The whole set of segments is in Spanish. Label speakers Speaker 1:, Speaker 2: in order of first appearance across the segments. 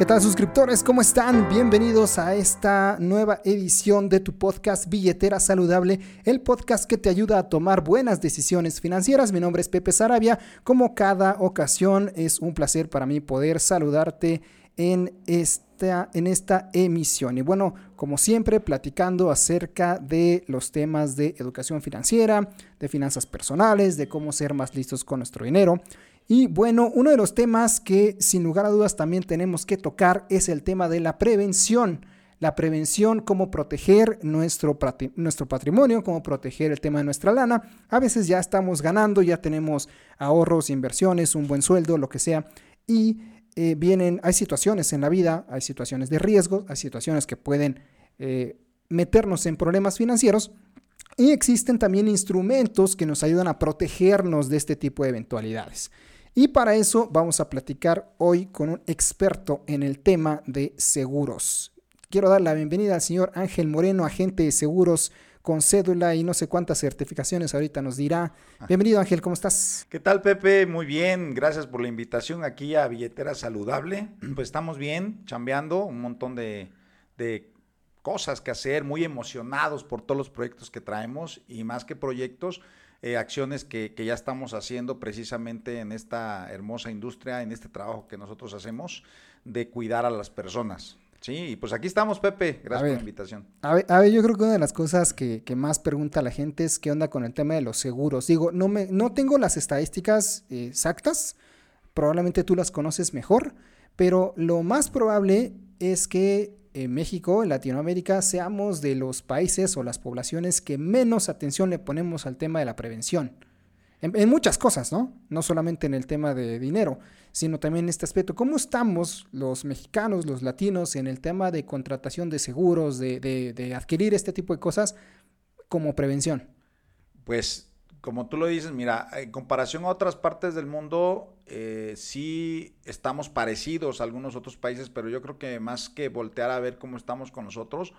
Speaker 1: ¿Qué tal suscriptores? ¿Cómo están? Bienvenidos a esta nueva edición de tu podcast Billetera Saludable, el podcast que te ayuda a tomar buenas decisiones financieras. Mi nombre es Pepe Sarabia. Como cada ocasión es un placer para mí poder saludarte en esta, en esta emisión. Y bueno, como siempre, platicando acerca de los temas de educación financiera, de finanzas personales, de cómo ser más listos con nuestro dinero. Y bueno, uno de los temas que sin lugar a dudas también tenemos que tocar es el tema de la prevención. La prevención, cómo proteger nuestro, nuestro patrimonio, cómo proteger el tema de nuestra lana. A veces ya estamos ganando, ya tenemos ahorros, inversiones, un buen sueldo, lo que sea. Y eh, vienen, hay situaciones en la vida, hay situaciones de riesgo, hay situaciones que pueden eh, meternos en problemas financieros. Y existen también instrumentos que nos ayudan a protegernos de este tipo de eventualidades. Y para eso vamos a platicar hoy con un experto en el tema de seguros. Quiero dar la bienvenida al señor Ángel Moreno, agente de seguros con cédula y no sé cuántas certificaciones ahorita nos dirá. Ah. Bienvenido Ángel, ¿cómo estás?
Speaker 2: ¿Qué tal Pepe? Muy bien, gracias por la invitación aquí a Billetera Saludable. Pues estamos bien, chambeando, un montón de, de cosas que hacer, muy emocionados por todos los proyectos que traemos y más que proyectos, eh, acciones que, ya estamos haciendo precisamente en esta hermosa industria, en este trabajo que nosotros hacemos de cuidar a las personas. Sí, y pues aquí estamos, Pepe. Gracias por la invitación.
Speaker 1: A ver, yo creo que una de las cosas que, más pregunta la gente es qué onda con el tema de los seguros. Digo, no, me, no tengo las estadísticas eh, exactas, probablemente tú las conoces mejor, pero lo más probable es que en México, en Latinoamérica, seamos de los países o las poblaciones que menos atención le ponemos al tema de la prevención. En, muchas cosas, ¿no? No solamente en el tema de dinero, sino también en este aspecto. ¿Cómo estamos los mexicanos, los latinos, en el tema de contratación de seguros, de, de adquirir este tipo de cosas como prevención?
Speaker 2: Pues como tú lo dices, mira, en comparación a otras partes del mundo, eh, sí estamos parecidos a algunos otros países, pero yo creo que más que voltear a ver cómo estamos con nosotros,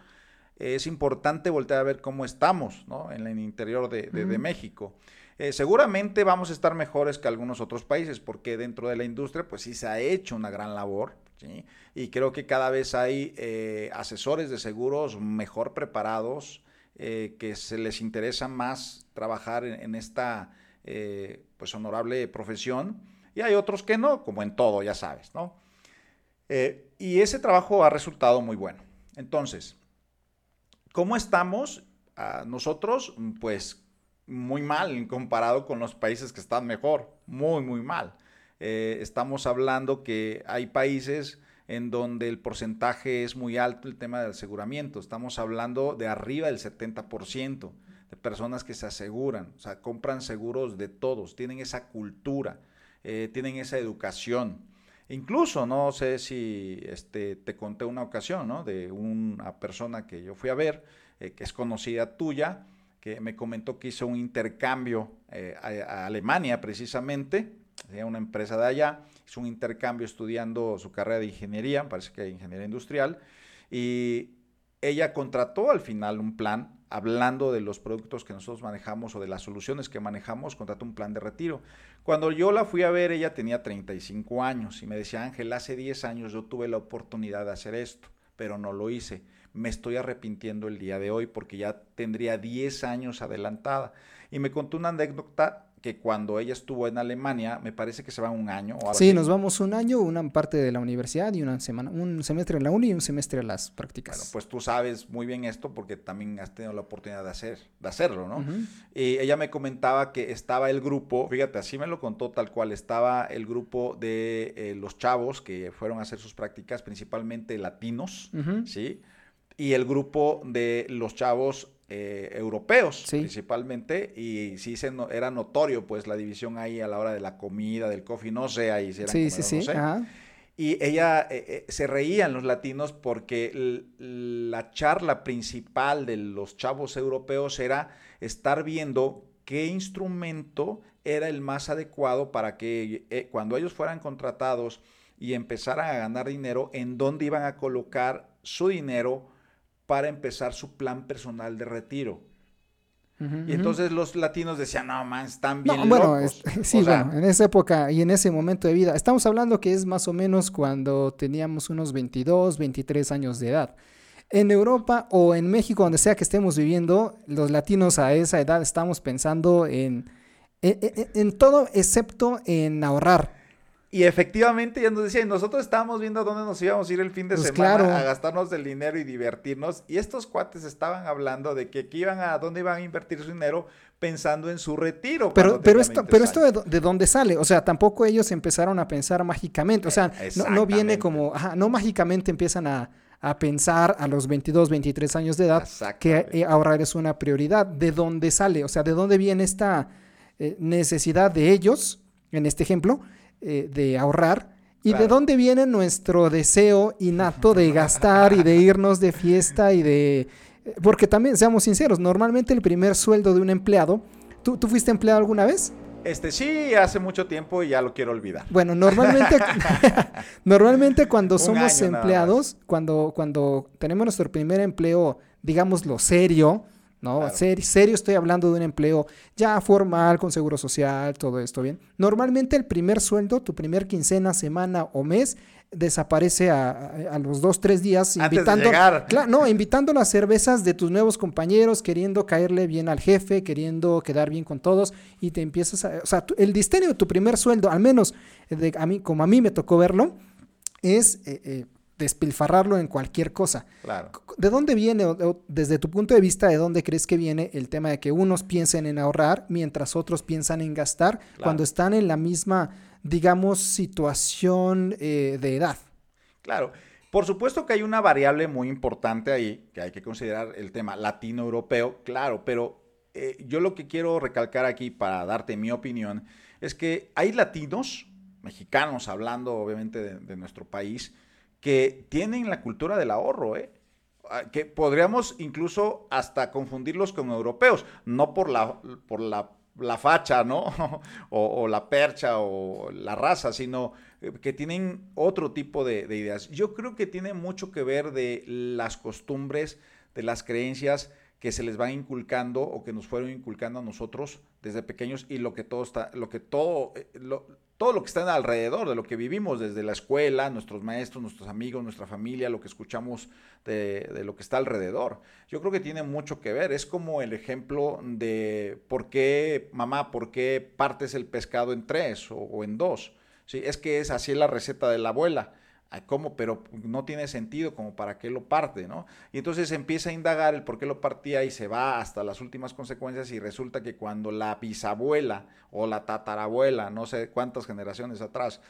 Speaker 2: es importante voltear a ver cómo estamos ¿no? en el interior de, México. Eh, seguramente vamos a estar mejores que algunos otros países, porque dentro de la industria, pues sí se ha hecho una gran labor, ¿sí? y creo que cada vez hay eh, asesores de seguros mejor preparados, eh, que se les interesa más trabajar en, esta eh, pues honorable profesión y hay otros que no, como en todo, ya sabes, ¿no? Eh, y ese trabajo ha resultado muy bueno. Entonces, ¿cómo estamos? Ah, nosotros, pues muy mal comparado con los países que están mejor, muy, muy mal. estamos hablando que hay países en donde el porcentaje es muy alto el tema del aseguramiento. Estamos hablando de arriba del 70% personas que se aseguran, o sea, compran seguros de todos, tienen esa cultura, eh, tienen esa educación. Incluso, no sé si este, te conté una ocasión, ¿no? De una persona que yo fui a ver, eh, que es conocida tuya, que me comentó que hizo un intercambio eh, a, Alemania precisamente, una empresa de allá, hizo un intercambio estudiando su carrera de ingeniería, parece que ingeniería industrial, y ella contrató al final un plan, hablando de los productos que nosotros manejamos o de las soluciones que manejamos, contrató un plan de retiro. Cuando yo la fui a ver, ella tenía 35 años y me decía, Ángel, hace 10 años yo tuve la oportunidad de hacer esto, pero no lo hice. Me estoy arrepintiendo el día de hoy porque ya tendría 10 años adelantada. Y me contó una anécdota que cuando ella estuvo en Alemania, me parece que se va un año.
Speaker 1: sí, nos vamos un año, una parte de la universidad y una semana, un semestre en la uni y un semestre en las prácticas.
Speaker 2: Bueno, pues tú sabes muy bien esto porque también has tenido la oportunidad de, hacer, de hacerlo, ¿no? Y ella me comentaba que estaba el grupo, fíjate, así me lo contó tal cual, estaba el grupo de eh, los chavos que fueron a hacer sus prácticas, principalmente latinos, ¿sí? Y el grupo de los chavos eh, europeos principalmente y sí se era notorio pues la división ahí a la hora de la comida, del coffee, no sé ahí si
Speaker 1: sí, sí, sí.
Speaker 2: Y ella eh, eh, se reían los latinos porque la charla principal de los chavos europeos era estar viendo qué instrumento era el más adecuado para que eh, cuando ellos fueran contratados y empezaran a ganar dinero, en dónde iban a colocar su dinero para empezar su plan personal de retiro. y entonces los latinos decían, no, man, están bien bueno, locos.
Speaker 1: sí, bueno, en esa época y en ese momento de vida. Estamos hablando que es más o menos cuando teníamos unos 22, 23 años de edad. En Europa o en México, donde sea que estemos viviendo, los latinos a esa edad estamos pensando en, en todo excepto en ahorrar.
Speaker 2: Y efectivamente ya nos decía, nosotros estábamos viendo dónde nos íbamos a ir el fin de pues semana a gastarnos el dinero y divertirnos. Y estos cuates estaban hablando de que, iban a dónde iban a invertir su dinero pensando en su retiro.
Speaker 1: Pero, pero esto, pero esto de, dónde sale, o sea, tampoco ellos empezaron a pensar mágicamente, o sea, no, viene como, no mágicamente empiezan a, pensar a los 22, 23 años de edad que eh, ahorrar es una prioridad. ¿De dónde sale? O sea, ¿de dónde viene esta eh, necesidad de ellos, en este ejemplo? Eh, de ahorrar. ¿Y de dónde viene nuestro deseo innato de gastar y de irnos de fiesta y de... Eh, porque también, seamos sinceros, normalmente el primer sueldo de un empleado, ¿tú, ¿tú fuiste empleado alguna vez?
Speaker 2: Este sí, hace mucho tiempo y ya lo quiero olvidar.
Speaker 1: Bueno, normalmente, normalmente cuando somos empleados, cuando, cuando tenemos nuestro primer empleo, digámoslo serio, ¿no? serio estoy hablando de un empleo ya formal, con seguro social, todo esto, ¿bien? Normalmente el primer sueldo, tu primer quincena, semana o mes, desaparece a, los dos, tres días invitando, no, invitando las cervezas de tus nuevos compañeros, queriendo caerle bien al jefe, queriendo quedar bien con todos y te empiezas a, o sea, el distenio de tu primer sueldo, al menos de, a mí, como a mí me tocó verlo, es eh, eh, despilfarrarlo en cualquier cosa.
Speaker 2: Claro.
Speaker 1: ¿De dónde viene, desde tu punto de vista, de dónde crees que viene el tema de que unos piensen en ahorrar mientras otros piensan en gastar cuando están en la misma, digamos, situación eh, de edad?
Speaker 2: Claro. Por supuesto que hay una variable muy importante ahí, que hay que considerar el tema latino-europeo, claro, pero eh, yo lo que quiero recalcar aquí para darte mi opinión es que hay latinos, mexicanos hablando obviamente de nuestro país, que tienen la cultura del ahorro, ¿eh? Ah, que podríamos incluso hasta confundirlos con europeos, no por la, por la, facha, ¿no? o, la percha o la raza, sino eh, que tienen otro tipo de, de, ideas. Yo creo que tiene mucho que ver de las costumbres, de las creencias que se les van inculcando o que nos fueron inculcando a nosotros desde pequeños y lo que todo está, lo que todo, eh, todo lo que está alrededor de lo que vivimos desde la escuela, nuestros maestros, nuestros amigos, nuestra familia, lo que escuchamos de, lo que está alrededor. Yo creo que tiene mucho que ver. Es como el ejemplo de por qué, mamá, por qué partes el pescado en tres o, en dos. ¿Sí? Es que es así la receta de la abuela. ¿Cómo? Pero no tiene sentido como para qué lo parte, ¿no? Y entonces empieza a indagar el por qué lo partía y se va hasta las últimas consecuencias y resulta que cuando la bisabuela o la tatarabuela, no sé cuántas generaciones atrás,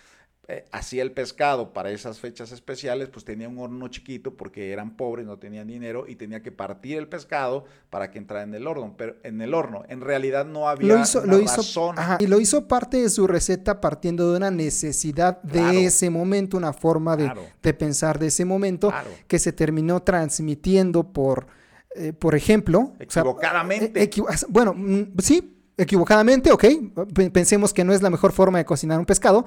Speaker 2: eh, hacía el pescado para esas fechas especiales, pues tenía un horno chiquito porque eran pobres, no tenían dinero y tenía que partir el pescado para que entrara en el horno. Pero en el horno, en realidad no había
Speaker 1: lo hizo, lo hizo, y lo hizo parte de su receta partiendo de una necesidad de ese momento, una forma de, pensar de ese momento que se terminó transmitiendo por, eh, por ejemplo,
Speaker 2: equivocadamente.
Speaker 1: bueno, mm, sí, equivocadamente, ok, pensemos que no es la mejor forma de cocinar un pescado,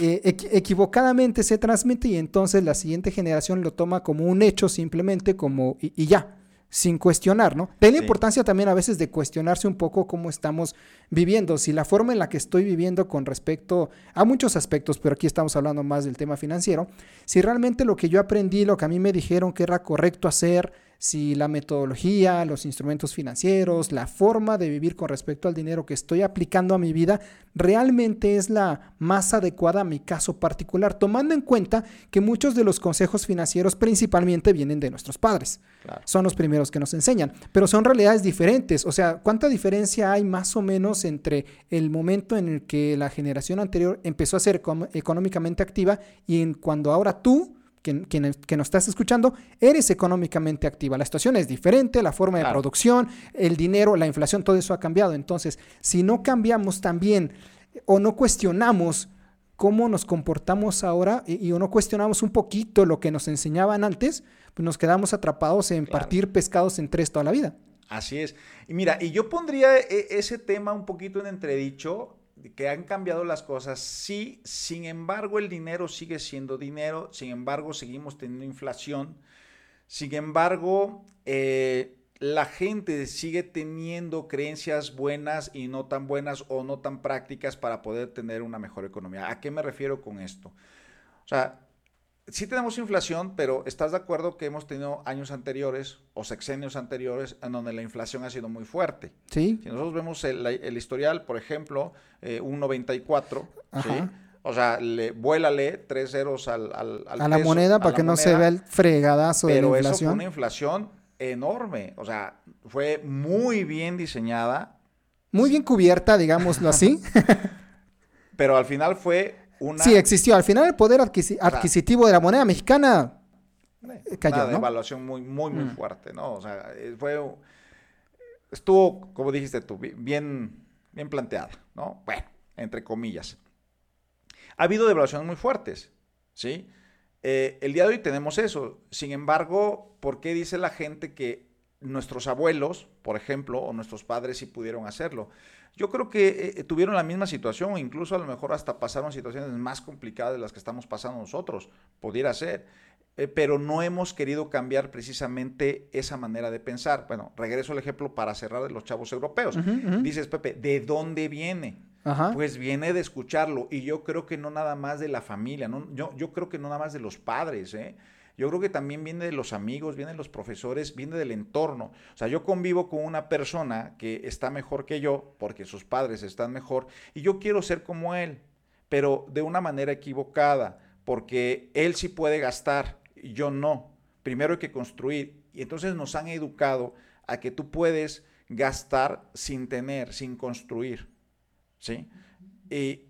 Speaker 1: eh, equivocadamente se transmite y entonces la siguiente generación lo toma como un hecho simplemente como y, ya, sin cuestionar, ¿no? Tiene la importancia también a veces de cuestionarse un poco cómo estamos viviendo, si la forma en la que estoy viviendo con respecto a muchos aspectos, pero aquí estamos hablando más del tema financiero, si realmente lo que yo aprendí, lo que a mí me dijeron que era correcto hacer, si la metodología, los instrumentos financieros, la forma de vivir con respecto al dinero que estoy aplicando a mi vida realmente es la más adecuada a mi caso particular, tomando en cuenta que muchos de los consejos financieros principalmente vienen de nuestros padres. Son los primeros que nos enseñan, pero son realidades diferentes. O sea, ¿cuánta diferencia hay más o menos entre el momento en el que la generación anterior empezó a ser económicamente activa y en cuando ahora tú que, nos estás escuchando, eres económicamente activa. La situación es diferente, la forma de producción, el dinero, la inflación, todo eso ha cambiado. Entonces, si no cambiamos también o no cuestionamos cómo nos comportamos ahora y, o no cuestionamos un poquito lo que nos enseñaban antes, pues nos quedamos atrapados en partir pescados en tres toda la vida.
Speaker 2: Así es. Y mira, y yo pondría e, ese tema un poquito en entredicho, que han cambiado las cosas, sí, sin embargo el dinero sigue siendo dinero, sin embargo seguimos teniendo inflación, sin embargo eh, la gente sigue teniendo creencias buenas y no tan buenas o no tan prácticas para poder tener una mejor economía. ¿A qué me refiero con esto? O sea, sí tenemos inflación, pero ¿estás de acuerdo que hemos tenido años anteriores o sexenios anteriores en donde la inflación ha sido muy fuerte?
Speaker 1: Sí.
Speaker 2: Si nosotros vemos el, historial, por ejemplo, eh, un 94, ¿sí? O sea, le, vuélale tres ceros al, al,
Speaker 1: a la moneda para que no se vea el fregadazo de la inflación. Pero eso fue
Speaker 2: una inflación enorme. O sea, fue muy bien diseñada.
Speaker 1: Muy bien cubierta, digámoslo así.
Speaker 2: pero al final fue una...
Speaker 1: Sí, existió. Al final el poder adquisitivo de la moneda mexicana
Speaker 2: eh, cayó, una devaluación muy, muy, muy mm. fuerte, ¿no? O sea, eh, fue... Estuvo, como dijiste tú, bien, bien planteada, ¿no? Bueno, entre comillas. Ha habido devaluaciones muy fuertes, ¿sí? Eh, el día de hoy tenemos eso. Sin embargo, ¿por qué dice la gente que nuestros abuelos, por ejemplo, o nuestros padres sí pudieron hacerlo? Yo creo que eh, tuvieron la misma situación, o incluso a lo mejor hasta pasaron situaciones más complicadas de las que estamos pasando nosotros, pudiera ser, eh, pero no hemos querido cambiar precisamente esa manera de pensar. Bueno, regreso al ejemplo para cerrar de los chavos europeos. Dices, Pepe, ¿de dónde viene? Pues viene de escucharlo y yo creo que no nada más de la familia, no, yo, yo creo que no nada más de los padres, ¿eh? Yo creo que también viene de los amigos, viene de los profesores, viene del entorno. O sea, yo convivo con una persona que está mejor que yo porque sus padres están mejor y yo quiero ser como él, pero de una manera equivocada, porque él sí puede gastar y yo no. Primero hay que construir y entonces nos han educado a que tú puedes gastar sin tener, sin construir. ¿sí? Y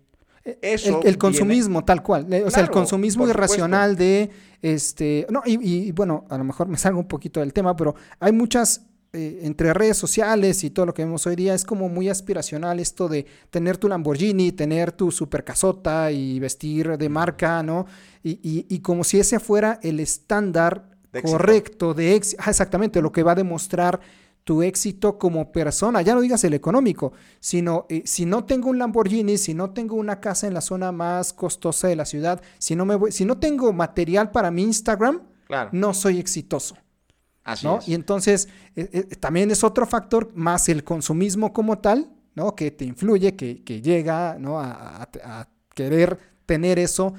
Speaker 1: eso el, consumismo tal cual, o sea, el consumismo irracional de, este, no, y, bueno, a lo mejor me salgo un poquito del tema, pero hay muchas, eh, entre redes sociales y todo lo que vemos hoy día, es como muy aspiracional esto de tener tu Lamborghini, tener tu super casota y vestir de marca, ¿no? Y, y como si ese fuera el estándar correcto de éxito, exactamente, lo que va a demostrar tu éxito como persona, ya no digas el económico, sino eh, si no tengo un Lamborghini, si no tengo una casa en la zona más costosa de la ciudad, si no, me voy, si no tengo material para mi Instagram, no soy exitoso. Así ¿no? Y entonces eh, eh, también es otro factor más el consumismo como tal, ¿no? Que te influye, que, que llega ¿no? a, a querer tener eso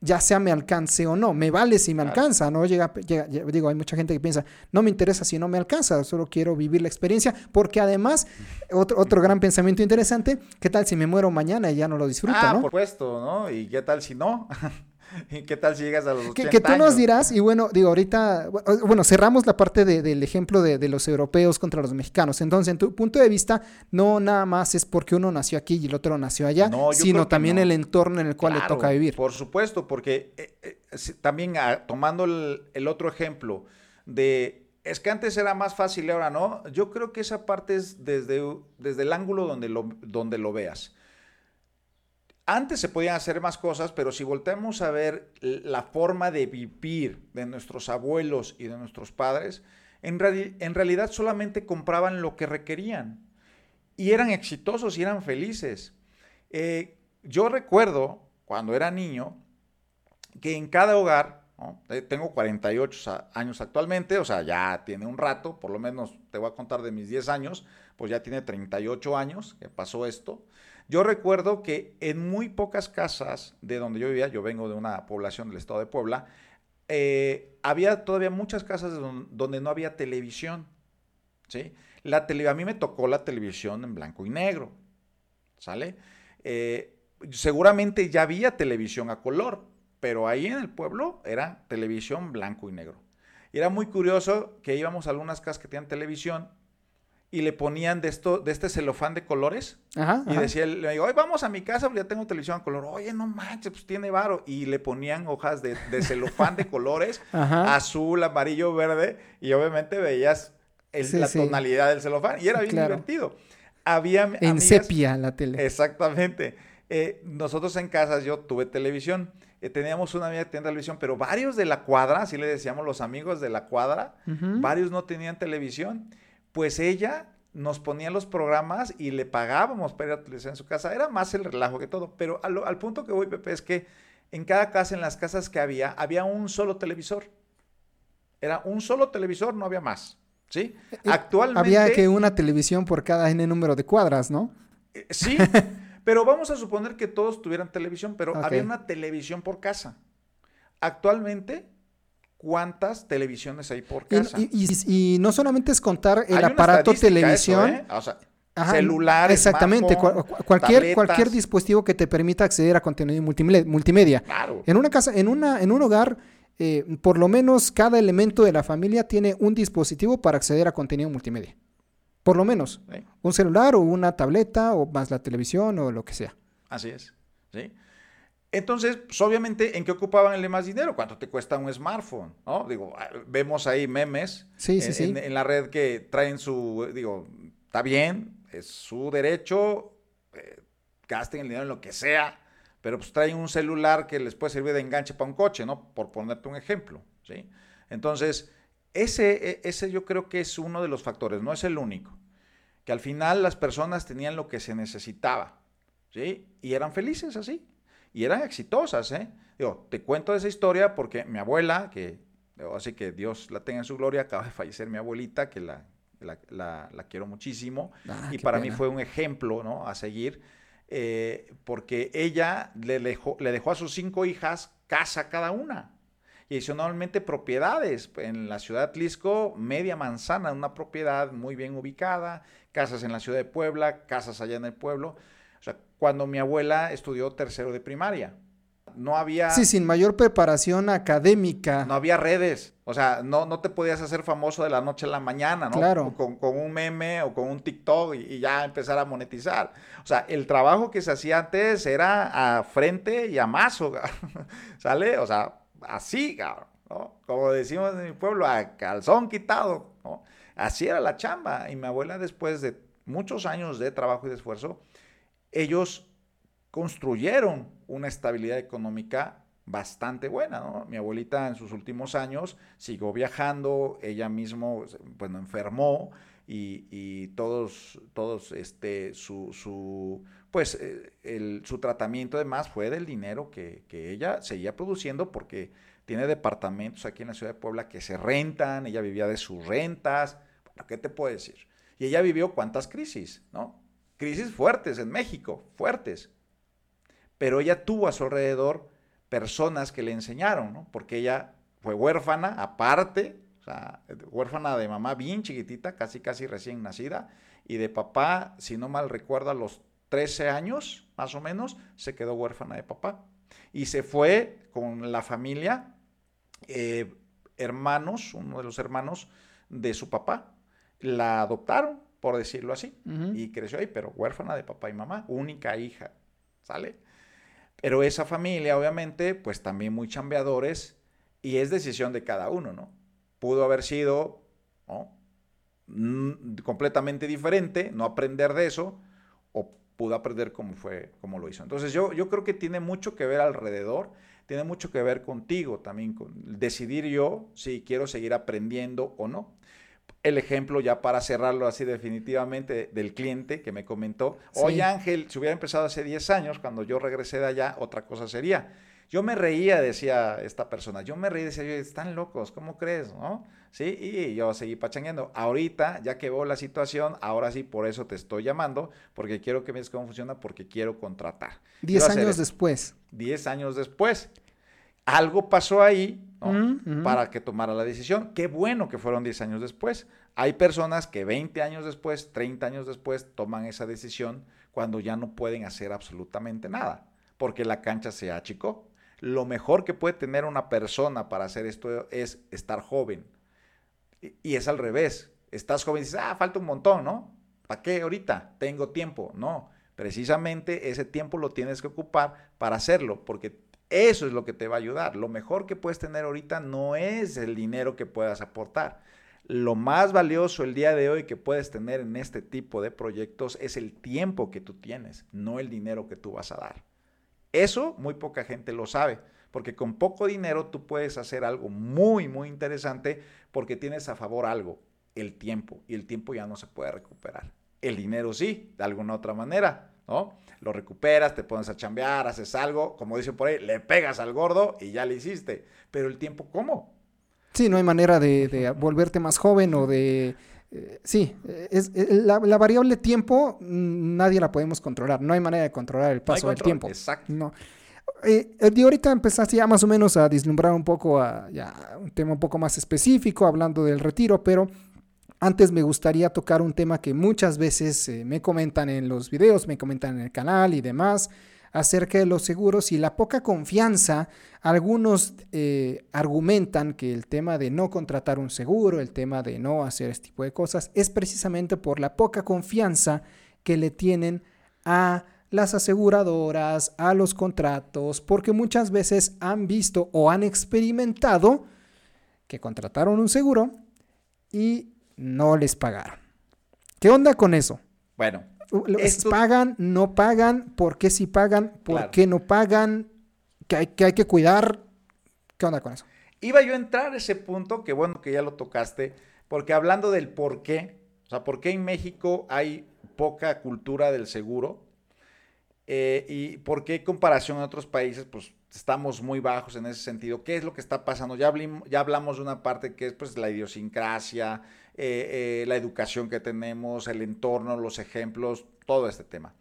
Speaker 1: ya sea me alcance o no. Me vale si me alcanza, ¿no? Llega, digo, hay mucha gente que piensa, no me interesa si no me alcanza, solo quiero vivir la experiencia, porque además, otro, otro gran pensamiento interesante, ¿qué tal si me muero mañana y ya no lo disfruto, ah,
Speaker 2: por supuesto, ¿no? ¿Y qué tal si no? ¿Y qué tal si llegas a los 80
Speaker 1: que, tú nos dirás, y bueno, digo, ahorita, bueno, cerramos la parte del ejemplo de, los europeos contra los mexicanos. Entonces, en tu punto de vista, no nada más es porque uno nació aquí y el otro nació allá, sino también el entorno en el cual le toca vivir.
Speaker 2: Por supuesto, porque eh, eh, también ah, tomando el, otro ejemplo de es que antes era más fácil y ahora no. Yo creo que esa parte es desde, desde el ángulo donde lo, donde lo veas. Antes se podían hacer más cosas, pero si volteamos a ver la forma de vivir de nuestros abuelos y de nuestros padres, en, realidad solamente compraban lo que requerían y eran exitosos y eran felices. Eh, yo recuerdo cuando era niño que en cada hogar, eh, tengo 48 años actualmente, o sea, ya tiene un rato, por lo menos te voy a contar de mis 10 años, pues ya tiene 38 años que pasó esto. Yo recuerdo que en muy pocas casas de donde yo vivía, yo vengo de una población del estado de Puebla, eh, había todavía muchas casas donde no había televisión. ¿sí? La tele, a mí me tocó la televisión en blanco y negro. ¿Sale? Eh, seguramente ya había televisión a color, pero ahí en el pueblo era televisión blanco y negro. Y era muy curioso que íbamos a algunas casas que tenían televisión y le ponían de esto, de este celofán de colores. y decía, le digo, hoy vamos a mi casa porque ya tengo televisión a color. Oye, no manches, pues tiene varo. Y le ponían hojas de, celofán de colores, azul, amarillo, verde. Y obviamente veías la tonalidad del celofán. Y era bien divertido. Había
Speaker 1: en sepia la tele.
Speaker 2: Exactamente. eh, nosotros en casa yo tuve televisión. Eh, teníamos una amiga que tenía televisión, pero varios de la cuadra, así le decíamos los amigos de la cuadra, varios no tenían televisión. Pues ella nos ponía los programas y le pagábamos para ir a televisión en su casa. Era más el relajo que todo. Pero al, al punto que voy, Pepe, es que en cada casa, en las casas que había, había un solo televisor. Era un solo televisor, no había más. ¿Sí?
Speaker 1: Eh, Actualmente. Había que una televisión por cada N número de cuadras, ¿no?
Speaker 2: sí. Pero vamos a suponer que todos tuvieran televisión, pero había una televisión por casa. Actualmente, ¿cuántas televisiones hay por casa?
Speaker 1: Y, no solamente es contar el aparato televisión. ¿eh? O sea,
Speaker 2: celular.
Speaker 1: Exactamente, cualquier, cualquier dispositivo que te permita acceder a contenido multimedia. Claro. En una casa, en, una, en un hogar, eh, por lo menos cada elemento de la familia tiene un dispositivo para acceder a contenido multimedia. Por lo menos. Un celular o una tableta o más la televisión o lo que sea.
Speaker 2: Así es. ¿sí? Entonces, pues, obviamente, ¿en qué ocupaban el más dinero? ¿Cuánto te cuesta un smartphone? ¿no? Digo, ah, vemos ahí memes en, la red que traen su, digo, está bien, es su derecho, eh, gasten el dinero en lo que sea, pero pues traen un celular que les puede servir de enganche para un coche, ¿no? Por ponerte un ejemplo, ¿sí? Entonces, ese, e, ese yo creo que es uno de los factores, no es el único. Que al final las personas tenían lo que se necesitaba, ¿sí? Y eran felices así. Y eran exitosas, ¿eh? Digo, te cuento esa historia porque mi abuela, que así que Dios la tenga en su gloria, acaba de fallecer mi abuelita, que la, la, quiero muchísimo. Ah, y para mí fue un ejemplo, ¿no? A seguir. Eh, porque ella le dejó, le dejó a sus cinco hijas casa cada una y adicionalmente propiedades. En la ciudad de Atlisco, media manzana, una propiedad muy bien ubicada, casas en la ciudad de Puebla, casas allá en el pueblo. Cuando mi abuela estudió tercero de primaria, no había...
Speaker 1: Sí, sin mayor preparación académica.
Speaker 2: No había redes. O sea, no, no te podías hacer famoso de la noche a la mañana, ¿no?
Speaker 1: Claro.
Speaker 2: Con, con un meme o con un TikTok y, y, ya empezar a monetizar. O sea, el trabajo que se hacía antes era a frente y a mazo, ¿sale? O sea, así, ¿no? Como decimos en mi pueblo, a calzón quitado, ¿no? Así era la chamba. Y mi abuela, después de muchos años de trabajo y de esfuerzo, ellos construyeron una estabilidad económica bastante buena, ¿no? Mi abuelita en sus últimos años siguió viajando, ella mismo, bueno, enfermó y, todos, todos, este, su, su pues eh, el, su tratamiento además fue del dinero que, ella seguía produciendo porque tiene departamentos aquí en la ciudad de Puebla que se rentan, ella vivía de sus rentas, bueno, ¿qué te puedo decir? Y ella vivió cuántas crisis, ¿no? Crisis fuertes en México, fuertes. Pero ella tuvo a su alrededor personas que le enseñaron, ¿no? Porque ella fue huérfana, aparte, o sea, huérfana de mamá bien chiquitita, casi casi recién nacida, y de papá, si no mal recuerdo, a los 13 años, más o menos, se quedó huérfana de papá. Y se fue con la familia, eh, hermanos, uno de los hermanos de su papá, la adoptaron, por decirlo así, y creció ahí, pero huérfana de papá y mamá, única hija, ¿sale? Pero esa familia, obviamente, pues también muy chambeadores, y es decisión de cada uno, ¿no? Pudo haber sido mm, completamente diferente, no aprender de eso, o pudo aprender como fue, como lo hizo. Entonces yo, yo creo que tiene mucho que ver alrededor, tiene mucho que ver contigo también, con decidir yo si quiero seguir aprendiendo o no. El ejemplo ya para cerrarlo así definitivamente del cliente que me comentó, oye Ángel, si hubiera empezado hace 10 años, cuando yo regresé de allá, otra cosa sería. Yo me reía, decía esta persona, yo me reía, decía, están locos, ¿cómo crees? ¿No? Sí, y yo seguí pachangueando. Ahorita, ya que veo la situación, ahora sí, por eso te estoy llamando, porque quiero que veas cómo funciona, porque quiero contratar.
Speaker 1: Diez años después.
Speaker 2: Diez años después. Algo pasó ahí para que tomara la decisión. Qué bueno que fueron diez años después. Hay personas que 20 años después, 30 años después, toman esa decisión cuando ya no pueden hacer absolutamente nada, porque la cancha se achicó lo mejor que puede tener una persona para hacer esto es estar joven. Y, es al revés. Estás joven y dices, ah, falta un montón, ¿no? ¿Para qué ahorita? Tengo tiempo. No, precisamente ese tiempo lo tienes que ocupar para hacerlo, porque eso es lo que te va a ayudar. Lo mejor que puedes tener ahorita no es el dinero que puedas aportar. lo más valioso el día de hoy que puedes tener en este tipo de proyectos es el tiempo que tú tienes, no el dinero que tú vas a dar. Eso muy poca gente lo sabe, porque con poco dinero tú puedes hacer algo muy, muy interesante porque tienes a favor algo, el tiempo, y el tiempo ya no se puede recuperar. El dinero sí, de alguna otra manera, ¿no? Lo recuperas, te pones a chambear, haces algo, como dicen por ahí, le pegas al gordo y ya le hiciste. Pero el tiempo, ¿cómo?
Speaker 1: Sí, no hay manera de, volverte más joven o de... Eh, sí, es, eh, la, variable tiempo mm, nadie la podemos controlar. No hay manera de controlar el paso del tiempo.
Speaker 2: Exacto.
Speaker 1: No. Eh, de ahorita empezaste ya más o menos a vislumbrar un poco a ya, un tema un poco más específico, hablando del retiro, pero antes me gustaría tocar un tema que muchas veces eh, me comentan en los videos, me comentan en el canal y demás acerca de los seguros y la poca confianza. Algunos eh, argumentan que el tema de no contratar un seguro, el tema de no hacer este tipo de cosas, es precisamente por la poca confianza que le tienen a las aseguradoras, a los contratos, porque muchas veces han visto o han experimentado que contrataron un seguro y no les pagaron. ¿Qué onda con eso?
Speaker 2: Bueno.
Speaker 1: ¿Les pagan? ¿No pagan? ¿Por qué si pagan? ¿Por qué no pagan? ¿Que hay, que hay que cuidar? ¿Qué onda con eso?
Speaker 2: Iba yo a entrar a ese punto, que bueno que ya lo tocaste, porque hablando del por qué, o sea, por qué en México hay poca cultura del seguro eh, y por qué en comparación a otros países, pues estamos muy bajos en ese sentido. ¿Qué es lo que está pasando? Ya, ya hablamos de una parte que es pues la idiosincrasia, eh, eh, la educación que tenemos, el entorno, los ejemplos, todo este tema.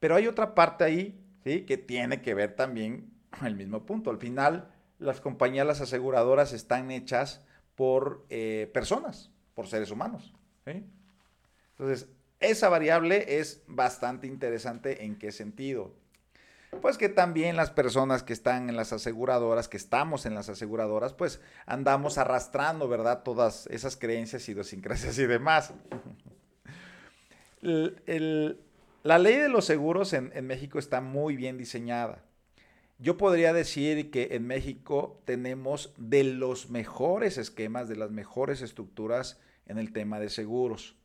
Speaker 2: Pero hay otra parte ahí, ¿sí? Que tiene que ver también con el mismo punto. Al final, las compañías, las aseguradoras están hechas por eh, personas, por seres humanos. Entonces, esa variable es bastante interesante. ¿En qué sentido? Pues que también las personas que están en las aseguradoras, que estamos en las aseguradoras, pues andamos arrastrando, ¿verdad? Todas esas creencias, idiosincrasias y demás. la ley de los seguros en, en México está muy bien diseñada. Yo podría decir que en México tenemos de los mejores esquemas, de las mejores estructuras en el tema de seguros,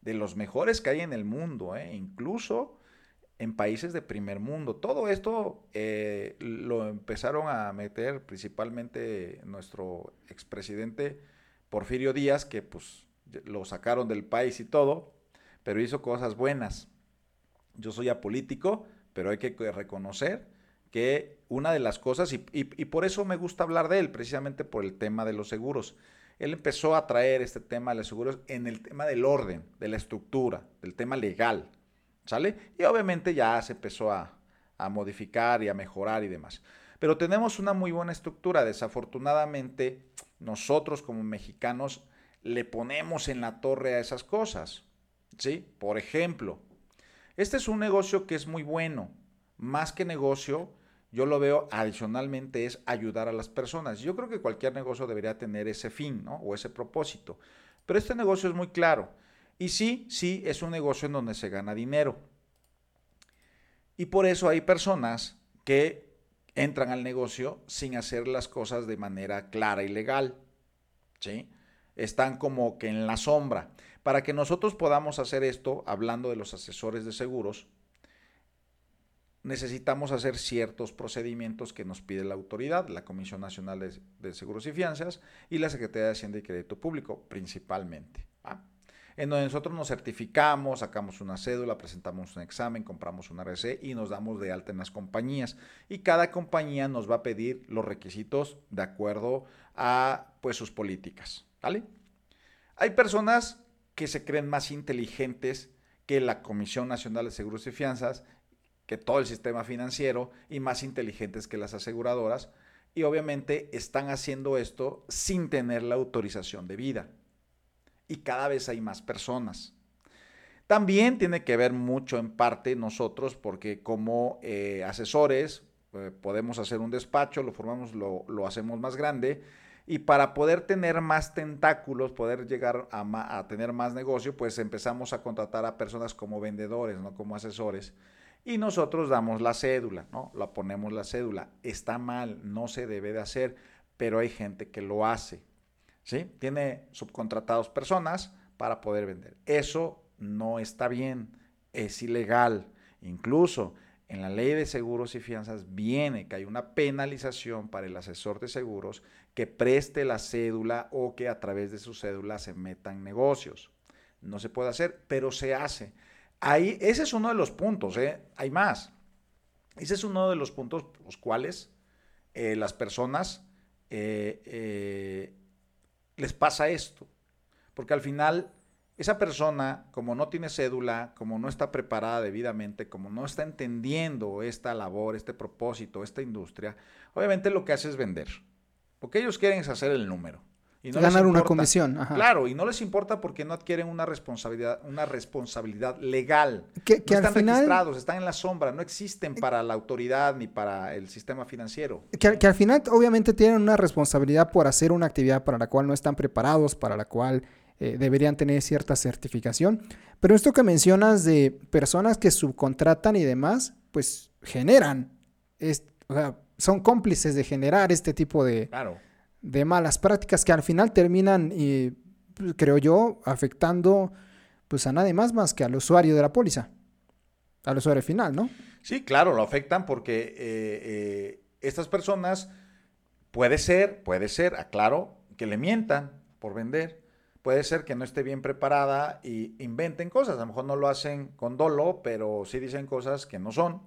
Speaker 2: de los mejores que hay en el mundo, ¿eh? incluso en países de primer mundo. Todo esto eh, lo empezaron a meter principalmente nuestro expresidente Porfirio Díaz, que pues lo sacaron del país y todo, pero hizo cosas buenas. Yo soy apolítico, pero hay que reconocer que una de las cosas, y, y por eso me gusta hablar de él, precisamente por el tema de los seguros. Él empezó a traer este tema de los seguros en el tema del orden, de la estructura, del tema legal. ¿Sale? Y obviamente ya se empezó a, modificar y a mejorar y demás. Pero tenemos una muy buena estructura. Desafortunadamente, nosotros como mexicanos le ponemos en la torre a esas cosas. ¿Sí? Por ejemplo, este es un negocio que es muy bueno. Más que negocio, yo lo veo adicionalmente es ayudar a las personas. Yo creo que cualquier negocio debería tener ese fin, ¿no? O ese propósito. Pero este negocio es muy claro. Y sí, sí, es un negocio en donde se gana dinero. Y por eso hay personas que entran al negocio sin hacer las cosas de manera clara y legal. ¿Sí? Están como que en la sombra. Para que nosotros podamos hacer esto, hablando de los asesores de seguros, necesitamos hacer ciertos procedimientos que nos pide la autoridad, la Comisión Nacional de, Seguros y Fianzas y la Secretaría de Hacienda y Crédito Público, principalmente en donde nosotros nos certificamos, sacamos una cédula, presentamos un examen, compramos una RC y nos damos de alta en las compañías. Y cada compañía nos va a pedir los requisitos de acuerdo a pues, sus políticas. ¿vale? Hay personas que se creen más inteligentes que la Comisión Nacional de Seguros y Fianzas, que todo el sistema financiero y más inteligentes que las aseguradoras. Y obviamente están haciendo esto sin tener la autorización de vida y cada vez hay más personas. También tiene que ver mucho en parte nosotros porque como eh, asesores eh, podemos hacer un despacho, lo formamos, lo, hacemos más grande y para poder tener más tentáculos, poder llegar a, a, tener más negocio, pues empezamos a contratar a personas como vendedores, no como asesores. Y nosotros damos la cédula, ¿no? La ponemos la cédula. Está mal, no se debe de hacer, pero hay gente que lo hace. ¿Sí? Tiene subcontratados personas para poder vender. Eso no está bien, es ilegal. Incluso en la ley de seguros y fianzas viene que hay una penalización para el asesor de seguros que preste la cédula o que a través de su cédula se metan negocios. No se puede hacer, pero se hace. Ahí, ese es uno de los puntos, ¿eh? hay más. Ese es uno de los puntos los cuales eh, las personas eh, les pasa esto. Porque al final esa persona, como no tiene cédula, como no está preparada debidamente, como no está entendiendo esta labor, este propósito, esta industria, obviamente lo que hace es vender. Porque ellos quieren es hacer el número.
Speaker 1: Y no Ganar una comisión.
Speaker 2: Claro, y no les importa porque no adquieren una responsabilidad, una responsabilidad legal.
Speaker 1: Que, no
Speaker 2: están registrados, están en la sombra, no existen para la autoridad ni para el sistema financiero.
Speaker 1: Que, que al final obviamente tienen una responsabilidad por hacer una actividad para la cual no están preparados, para la cual eh, deberían tener cierta certificación. Pero esto que mencionas de personas que subcontratan y demás, pues generan, o sea, son cómplices de generar este tipo de, de malas prácticas que al final terminan, pues, creo yo, afectando pues a nadie más más que al usuario de la póliza, al usuario final, ¿no?
Speaker 2: Sí, claro, lo afectan porque eh, eh, estas personas puede ser, puede ser, aclaro, que le mientan por vender, puede ser que no esté bien preparada y inventen cosas. A lo mejor no lo hacen con dolo, pero sí dicen cosas que no son,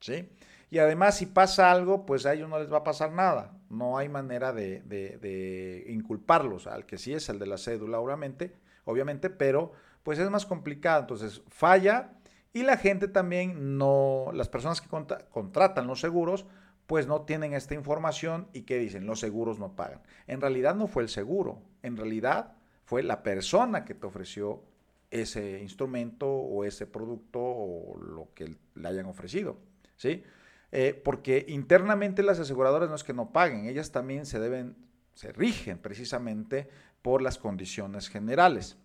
Speaker 2: ¿sí? Y además, si pasa algo, pues a ellos no les va a pasar nada. No hay manera de, inculparlos. Al que sí es el de la cédula, obviamente, obviamente, pero pues es más complicado. Entonces, falla y la gente también no, las personas que contratan los seguros, pues no tienen esta información y que dicen, los seguros no pagan. En realidad no fue el seguro, en realidad fue la persona que te ofreció ese instrumento o ese producto o lo que le hayan ofrecido, ¿sí? Eh, porque internamente las aseguradoras no es que no paguen, ellas también se deben, se rigen precisamente por las condiciones generales.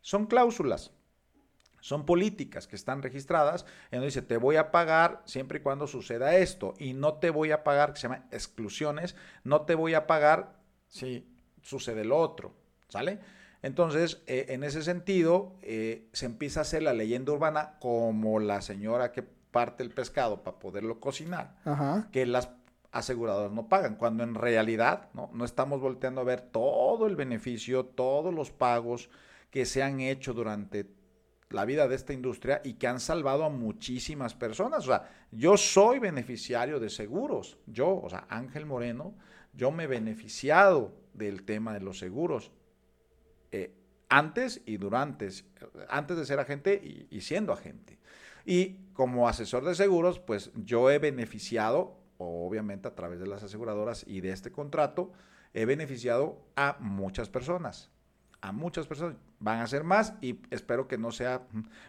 Speaker 2: Son cláusulas, son políticas que están registradas en donde dice te voy a pagar siempre y cuando suceda esto y no te voy a pagar, que se llama exclusiones, no te voy a pagar si sucede lo otro, ¿sale? Entonces, eh, en ese sentido, eh, se empieza a hacer la leyenda urbana como la señora que parte el pescado para poderlo cocinar, que las aseguradoras no pagan, cuando en realidad ¿no? no estamos volteando a ver todo el beneficio, todos los pagos que se han hecho durante la vida de esta industria y que han salvado a muchísimas personas. O sea, yo soy beneficiario de seguros. Yo, o sea, Ángel Moreno, yo me he beneficiado del tema de los seguros. Eh, antes y durante, antes de ser agente y, siendo agente. Y como asesor de seguros, pues yo he beneficiado, obviamente a través de las aseguradoras y de este contrato, he beneficiado a muchas personas a muchas personas, van a ser más y espero que no sea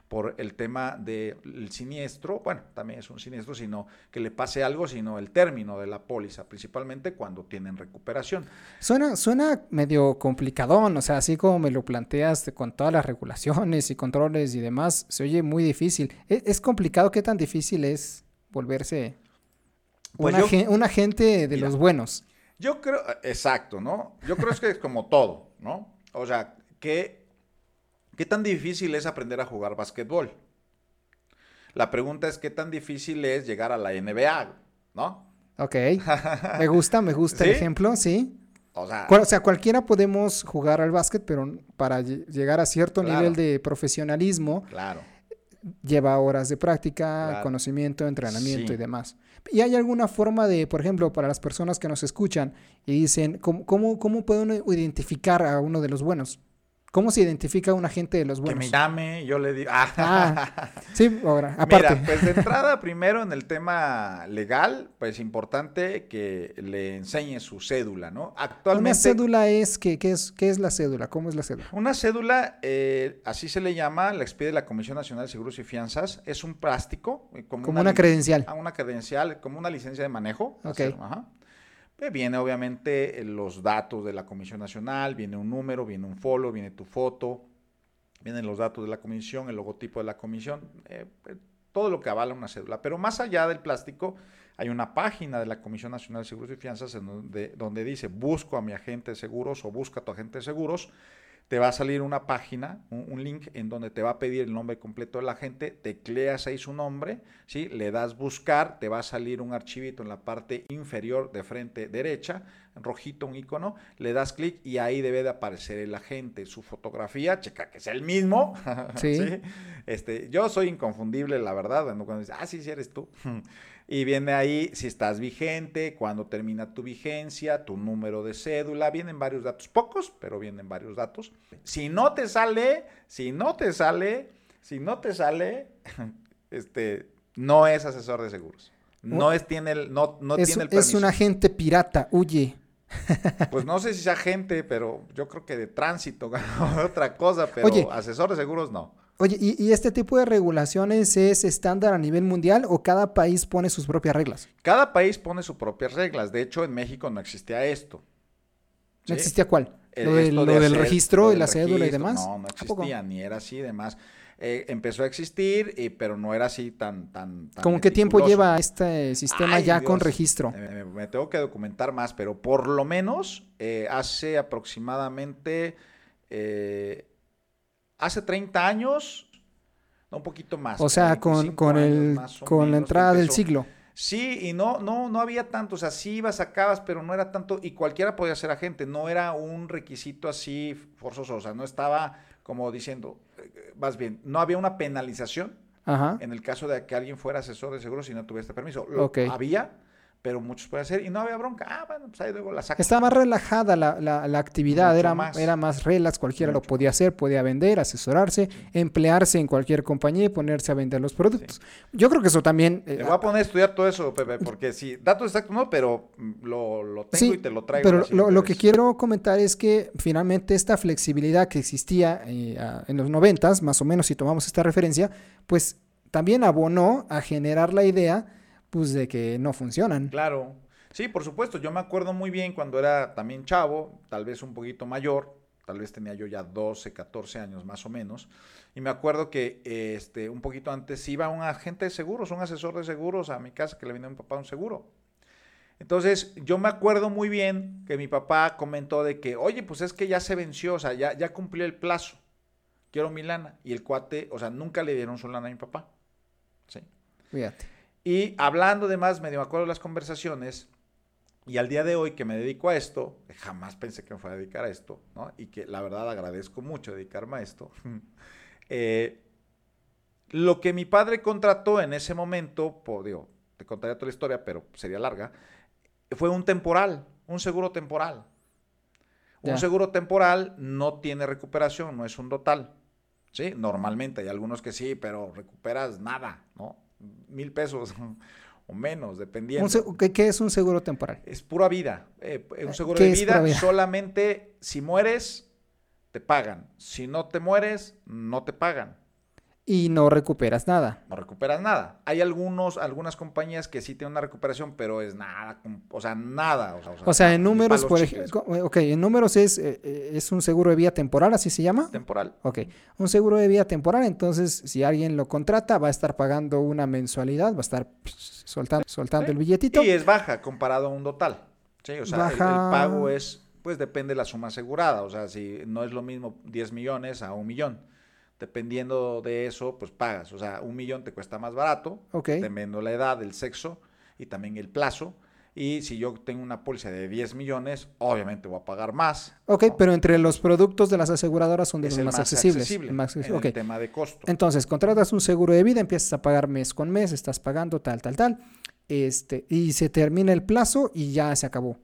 Speaker 2: por el tema del siniestro, bueno, también es un siniestro, sino que le pase algo, sino el término de la póliza, principalmente cuando tienen recuperación.
Speaker 1: Suena, suena medio complicadón, o sea, así como me lo planteas con todas las regulaciones y controles y demás, se oye muy difícil. ¿Es, es complicado? ¿Qué tan difícil es volverse pues un, agente de los buenos?
Speaker 2: Yo creo, exacto, ¿no? Yo creo que es como todo, ¿no? O sea, ¿qué, ¿qué tan difícil es aprender a jugar básquetbol? La pregunta es qué tan difícil es llegar a la NBA, ¿no?
Speaker 1: Ok. Me gusta, me gusta el ejemplo, sí. O sea, cualquiera podemos jugar al básquet, pero para llegar a cierto nivel de profesionalismo,
Speaker 2: claro.
Speaker 1: Lleva horas de práctica, conocimiento, entrenamiento y demás. ¿Y hay alguna forma de, por ejemplo, para las personas que nos escuchan y dicen, ¿cómo, cómo, cómo puede uno identificar a uno de los buenos? ¿Cómo se identifica a un agente de los buenos?
Speaker 2: Que me llame, yo le digo. Ah.
Speaker 1: ah sí, ahora, aparte.
Speaker 2: Mira, pues de entrada, primero en el tema legal, pues importante que le enseñe su cédula, ¿no?
Speaker 1: Actualmente. Una cédula es, ¿qué, qué es, qué es la cédula? ¿Cómo es la cédula?
Speaker 2: Una cédula, eh, así se le llama, la expide la Comisión Nacional de Seguros y Fianzas, es un plástico.
Speaker 1: Eh, como, una, credencial.
Speaker 2: Ah, una credencial, como una licencia de manejo.
Speaker 1: Ok.
Speaker 2: ajá. Eh, viene obviamente eh, los datos de la Comisión Nacional, viene un número, viene un follow, viene tu foto, vienen los datos de la comisión, el logotipo de la comisión, eh, todo lo que avala una cédula. Pero más allá del plástico, hay una página de la Comisión Nacional de Seguros y Fianzas en donde, donde dice busco a mi agente de seguros o busca a tu agente de seguros te va a salir una página, un, link en donde te va a pedir el nombre completo de la gente, tecleas ahí su nombre, ¿sí? le das buscar, te va a salir un archivito en la parte inferior de frente derecha, rojito un icono, le das clic y ahí debe de aparecer el agente, su fotografía, checa que es el mismo. Sí. Este, yo soy inconfundible, la verdad, cuando dices, ah, sí, sí eres tú. Y viene ahí si estás vigente, cuándo termina tu vigencia, tu número de cédula, vienen varios datos, pocos, pero vienen varios datos. Si no te sale, si no te sale, si no te sale, este, no es asesor de seguros. No es, tiene el, no, no tiene el
Speaker 1: permiso. Es un agente pirata, huye.
Speaker 2: Pues no sé si sea agente, pero yo creo que de tránsito, otra cosa, pero asesor de seguros no.
Speaker 1: Oye, ¿y, este tipo de regulaciones es estándar a nivel mundial o cada país pone sus propias reglas?
Speaker 2: Cada país pone sus propias reglas. De hecho, en México no existía esto.
Speaker 1: ¿No existía cuál? Eh, ¿Lo, del, registro y la cédula y demás?
Speaker 2: No, no existía, ni era así y demás. Eh, empezó a existir, pero no era así tan... tan,
Speaker 1: ¿Cómo qué tiempo lleva este sistema ya con registro?
Speaker 2: me, tengo que documentar más, pero por lo menos eh, hace aproximadamente hace 30 años, no, un poquito más.
Speaker 1: O sea, con, con, el, con la entrada del siglo.
Speaker 2: Sí, y no, no, no había tanto, o sea, sí ibas, sacabas, pero no era tanto, y cualquiera podía ser agente, no era un requisito así forzoso, o sea, no estaba como diciendo, eh, más bien, no había una penalización en el caso de que alguien fuera asesor de seguros y no tuviera este permiso. Lo había, pero muchos pueden hacer y no había bronca. Ah, bueno, pues ahí luego la saca.
Speaker 1: Estaba más relajada la, la, actividad, era más. era más relax, cualquiera lo podía hacer, podía vender, asesorarse, emplearse en cualquier compañía y ponerse a vender los productos. Yo creo que eso también...
Speaker 2: Eh, te voy a poner a estudiar todo eso, Pepe, porque sí, datos exactos no, pero lo, lo tengo y te lo traigo.
Speaker 1: Pero lo, lo, que quiero comentar es que finalmente esta flexibilidad que existía eh, en los noventas, más o menos si tomamos esta referencia, pues también abonó a generar la idea pues de que no funcionan.
Speaker 2: Claro. Sí, por supuesto. Yo me acuerdo muy bien cuando era también chavo, tal vez un poquito mayor, tal vez tenía yo ya 12, 14 años más o menos. Y me acuerdo que este, un poquito antes iba un agente de seguros, un asesor de seguros a mi casa que le vino a mi papá un seguro. Entonces, yo me acuerdo muy bien que mi papá comentó de que, oye, pues es que ya se venció, o sea, ya, ya cumplió el plazo. Quiero mi lana. Y el cuate, o sea, nunca le dieron su lana a mi papá. Sí.
Speaker 1: Fíjate.
Speaker 2: Y hablando de más, medio me acuerdo de las conversaciones, y al día de hoy que me dedico a esto, jamás pensé que me fuera a dedicar a esto, ¿no? Y que la verdad agradezco mucho dedicarme a esto. Eh, lo que mi padre contrató en ese momento, digo, te contaría toda la historia, pero sería larga, fue un temporal, un seguro temporal. Un seguro temporal no tiene recuperación, no es un total. ¿sí? Normalmente hay algunos que sí, pero recuperas nada, ¿no? Mil pesos o menos, dependiendo.
Speaker 1: ¿Qué, es un seguro temporal?
Speaker 2: Es pura vida. Eh, un seguro de vida, solamente si mueres, te pagan. Si no te mueres, no te pagan
Speaker 1: y no recuperas nada.
Speaker 2: No recuperas nada. Hay algunos, algunas compañías que sí tienen una recuperación, pero es nada, o sea, nada.
Speaker 1: O sea, en números, por ejemplo, ok, en números es, eh, eh, es un seguro de vida temporal, así se llama.
Speaker 2: Temporal.
Speaker 1: Ok, un seguro de vida temporal, entonces si alguien lo contrata va a estar pagando una mensualidad, va a estar soltando, soltando el billetito.
Speaker 2: Y es baja comparado a un total. Sí, o sea, el, el pago es, pues depende de la suma asegurada, o sea, si no es lo mismo 10 millones a un millón dependiendo de eso, pues pagas. O sea, un millón te cuesta más barato, dependiendo la edad, el sexo y también el plazo. Y si yo tengo una póliza de 10 millones, obviamente voy a pagar más.
Speaker 1: Ok, pero entre los productos de las aseguradoras son de los más, accesibles.
Speaker 2: Accesible más accesible. el tema de costo.
Speaker 1: Entonces, contratas un seguro de vida, empiezas a pagar mes con mes, estás pagando tal, tal, tal. Este, y se termina el plazo y ya se acabó.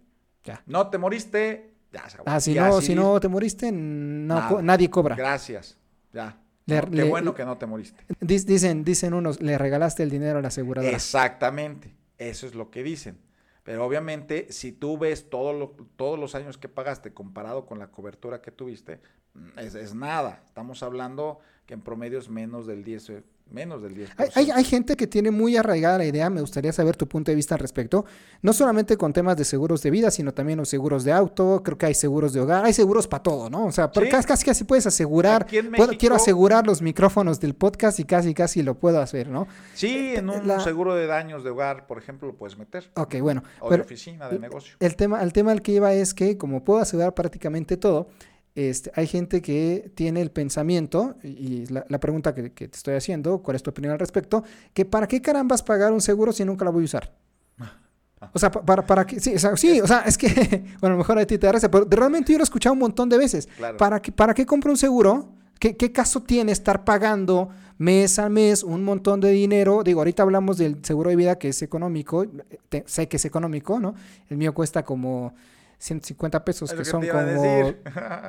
Speaker 1: Ya.
Speaker 2: No te moriste, ya se acabó.
Speaker 1: Ah, si, no, si no te moriste, no, nadie cobra.
Speaker 2: Gracias, ya. Qué bueno que no te moriste.
Speaker 1: Dicen, dicen unos, le regalaste el dinero a la aseguradora.
Speaker 2: Exactamente, eso es lo que dicen. Pero obviamente, si tú ves todo todos los años que pagaste comparado con la cobertura que tuviste, mm, es, nada. Estamos hablando que en promedio es menos del 10, eh, menos del 10%.
Speaker 1: Hay, hay, hay, gente que tiene muy arraigada la idea, me gustaría saber tu punto de vista al respecto, no solamente con temas de seguros de vida, sino también los seguros de auto, creo que hay seguros de hogar, hay seguros para todo, ¿no? O sea, ¿Sí? casi, casi, casi puedes asegurar, México, puedo, quiero asegurar los micrófonos del podcast y casi casi lo puedo hacer, ¿no?
Speaker 2: Sí, en un la... seguro de daños de hogar, por ejemplo, lo puedes meter.
Speaker 1: Ok, bueno.
Speaker 2: O pero, de oficina, de negocio.
Speaker 1: El tema, el tema al que iba es que como puedo asegurar prácticamente todo, este, hay gente que tiene el pensamiento, y la, la pregunta que, que, te estoy haciendo, ¿cuál es tu opinión al respecto? Que para qué carambas pagar un seguro si nunca lo voy a usar. O sea, para, para que, sí, o sea, sí, o sea, es que, bueno, a lo mejor a ti te da risa, pero realmente yo lo he escuchado un montón de veces.
Speaker 2: Claro.
Speaker 1: ¿Para, que, ¿Para qué compro un seguro? ¿Qué, ¿Qué caso tiene estar pagando mes a mes un montón de dinero? Digo, ahorita hablamos del seguro de vida que es económico, te, sé que es económico, ¿no? El mío cuesta como 150 pesos, que, que son como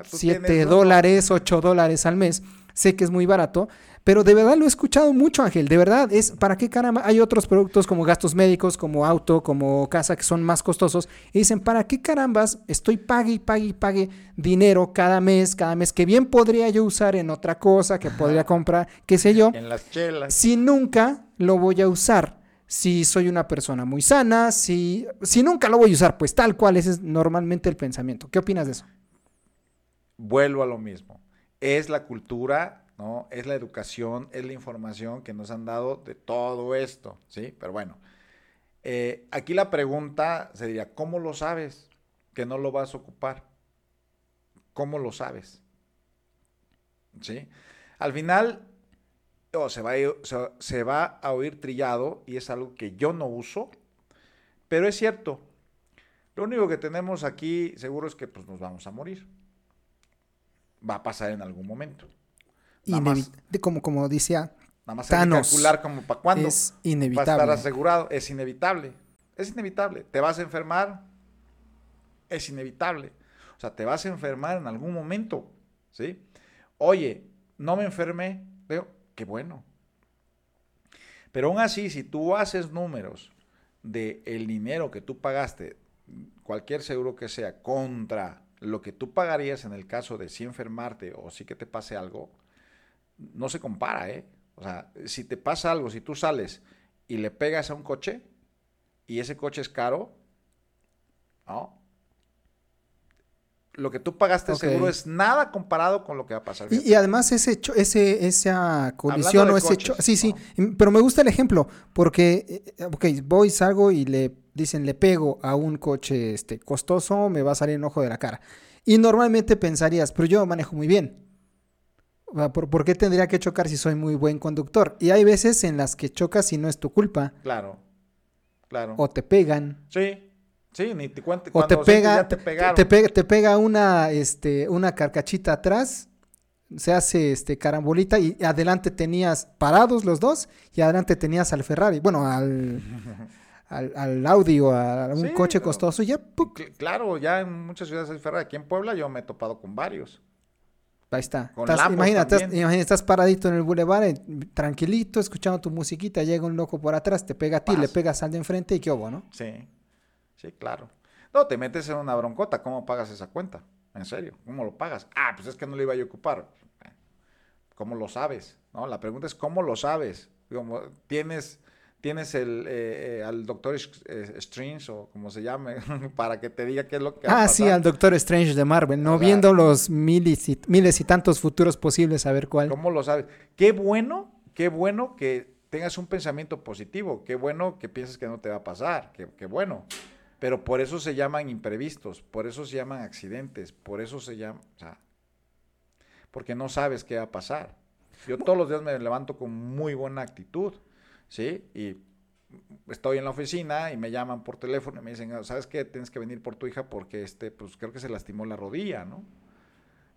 Speaker 1: 7 dólares, 8 dólares al mes. Sé que es muy barato, pero de verdad lo he escuchado mucho, Ángel. De verdad, es para qué caramba. Hay otros productos como gastos médicos, como auto, como casa, que son más costosos. Y dicen, ¿para qué carambas estoy pague y pague y pague dinero cada mes, cada mes, que bien podría yo usar en otra cosa, que podría comprar, qué sé yo?
Speaker 2: En las chelas.
Speaker 1: Si nunca lo voy a usar si soy una persona muy sana, si, si nunca lo voy a usar, pues tal cual, ese es normalmente el pensamiento. ¿Qué opinas de eso?
Speaker 2: Vuelvo a lo mismo. Es la cultura, ¿no? Es la educación, es la información que nos han dado de todo esto, ¿sí? Pero bueno, eh, aquí la pregunta sería, ¿cómo lo sabes que no lo vas a ocupar? ¿Cómo lo sabes? ¿Sí? Al final, o se va, a, se, se va a oír trillado y es algo que yo no uso, pero es cierto. Lo único que tenemos aquí seguro es que pues, nos vamos a morir. Va a pasar en algún momento.
Speaker 1: Más, como, como decía
Speaker 2: Nada más hay que calcular como para cuándo.
Speaker 1: Es inevitable.
Speaker 2: Estar asegurado. Es inevitable. Es inevitable. Te vas a enfermar. Es inevitable. O sea, te vas a enfermar en algún momento. ¿Sí? Oye, no me enfermé. Veo, qué bueno. Pero aún así, si tú haces números de el dinero que tú pagaste, cualquier seguro que sea, contra lo que tú pagarías en el caso de si enfermarte o si que te pase algo, no se compara, ¿eh? O sea, si te pasa algo, si tú sales y le pegas a un coche y ese coche es caro, ¿no? Lo que tú pagaste okay. seguro es nada comparado con lo que va a pasar.
Speaker 1: Y, y, además ese, ese esa colisión o ese coches, sí, ¿no? sí, pero me gusta el ejemplo porque, eh, ok, voy, salgo y le dicen, le pego a un coche este, costoso, me va a salir un ojo de la cara. Y normalmente pensarías, pero yo manejo muy bien. ¿Por, ¿Por qué tendría que chocar si soy muy buen conductor? Y hay veces en las que chocas y no es tu culpa.
Speaker 2: Claro, claro.
Speaker 1: O te pegan.
Speaker 2: Sí. Sí, ni te cuente.
Speaker 1: O te pega, te, te, pega, te pega una, este, una carcachita atrás, se hace este carambolita y adelante tenías parados los dos y adelante tenías al Ferrari, bueno, al, al, al Audi o a un sí, coche costoso y ya. ¡puc!
Speaker 2: Claro, ya en muchas ciudades hay Ferrari. Aquí en Puebla yo me he topado con varios.
Speaker 1: Ahí está. Estás, imagina, estás, imagina, estás paradito en el bulevar, eh, tranquilito, escuchando tu musiquita, llega un loco por atrás, te pega a ti, Paz. le pegas al de enfrente y qué hubo, ¿no?
Speaker 2: Sí. Sí, claro. No, te metes en una broncota. ¿Cómo pagas esa cuenta? En serio, ¿cómo lo pagas? Ah, pues es que no le iba a ocupar. ¿Cómo lo sabes? ¿No? La pregunta es ¿cómo lo sabes? Como, ¿Tienes, tienes el, eh, eh, al doctor Strange o como se llame para que te diga qué es lo que
Speaker 1: Ah, sí, al doctor Strange de Marvel, no viendo los miles y, miles y tantos futuros posibles a ver cuál.
Speaker 2: ¿Cómo lo sabes? Qué bueno, qué bueno que tengas un pensamiento positivo, qué bueno que pienses que no te va a pasar, qué, qué bueno. Pero por eso se llaman imprevistos, por eso se llaman accidentes, por eso se llama, o sea, porque no sabes qué va a pasar. Yo todos los días me levanto con muy buena actitud, ¿sí? Y estoy en la oficina y me llaman por teléfono y me dicen, ¿sabes qué? Tienes que venir por tu hija porque, este, pues creo que se lastimó la rodilla, ¿no?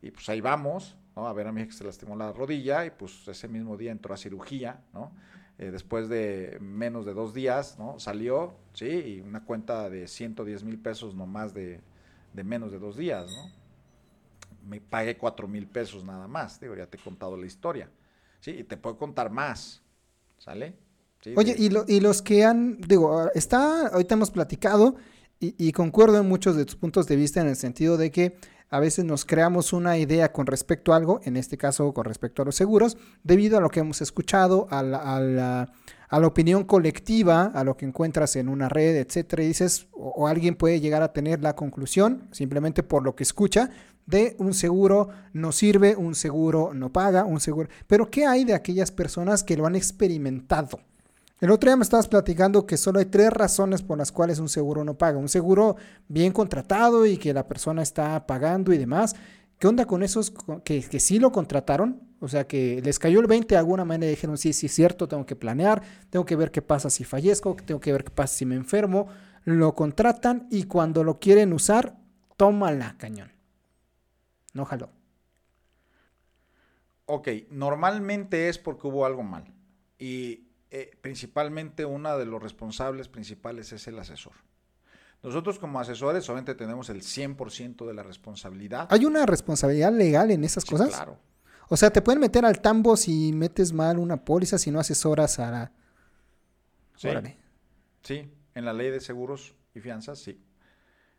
Speaker 2: Y pues ahí vamos, ¿no? A ver a mi hija que se lastimó la rodilla y pues ese mismo día entró a cirugía, ¿no? Eh, después de menos de dos días, ¿no? Salió, sí, y una cuenta de 110 mil pesos nomás de, de menos de dos días, ¿no? Me pagué 4 mil pesos nada más, digo, ya te he contado la historia, sí, y te puedo contar más, ¿sale?
Speaker 1: Sí, Oye, de... y, lo, y los que han, digo, está, ahorita hemos platicado y, y concuerdo en muchos de tus puntos de vista en el sentido de que a veces nos creamos una idea con respecto a algo, en este caso con respecto a los seguros, debido a lo que hemos escuchado, a la, opinión colectiva, a lo que encuentras en una red, etcétera, y dices, o, alguien puede llegar a tener la conclusión, simplemente por lo que escucha, de un seguro no sirve, un seguro no paga, un seguro. Pero ¿qué hay de aquellas personas que lo han experimentado? El otro día me estabas platicando que solo hay tres razones por las cuales un seguro no paga. Un seguro bien contratado y que la persona está pagando y demás. ¿Qué onda con esos que, sí lo contrataron? O sea, que les cayó el 20 de alguna manera y dijeron, sí, sí, es cierto, tengo que planear, tengo que ver qué pasa si fallezco, tengo que ver qué pasa si me enfermo. Lo contratan y cuando lo quieren usar, tómala, cañón. No jaló.
Speaker 2: Ok, normalmente es porque hubo algo mal. Y eh, principalmente uno de los responsables principales es el asesor. Nosotros como asesores solamente tenemos el 100% de la responsabilidad.
Speaker 1: ¿Hay una responsabilidad legal en esas cosas? Claro. O sea, te pueden meter al tambo si metes mal una póliza, si no asesoras a la...
Speaker 2: Sí, sí, en la ley de seguros y fianzas, sí.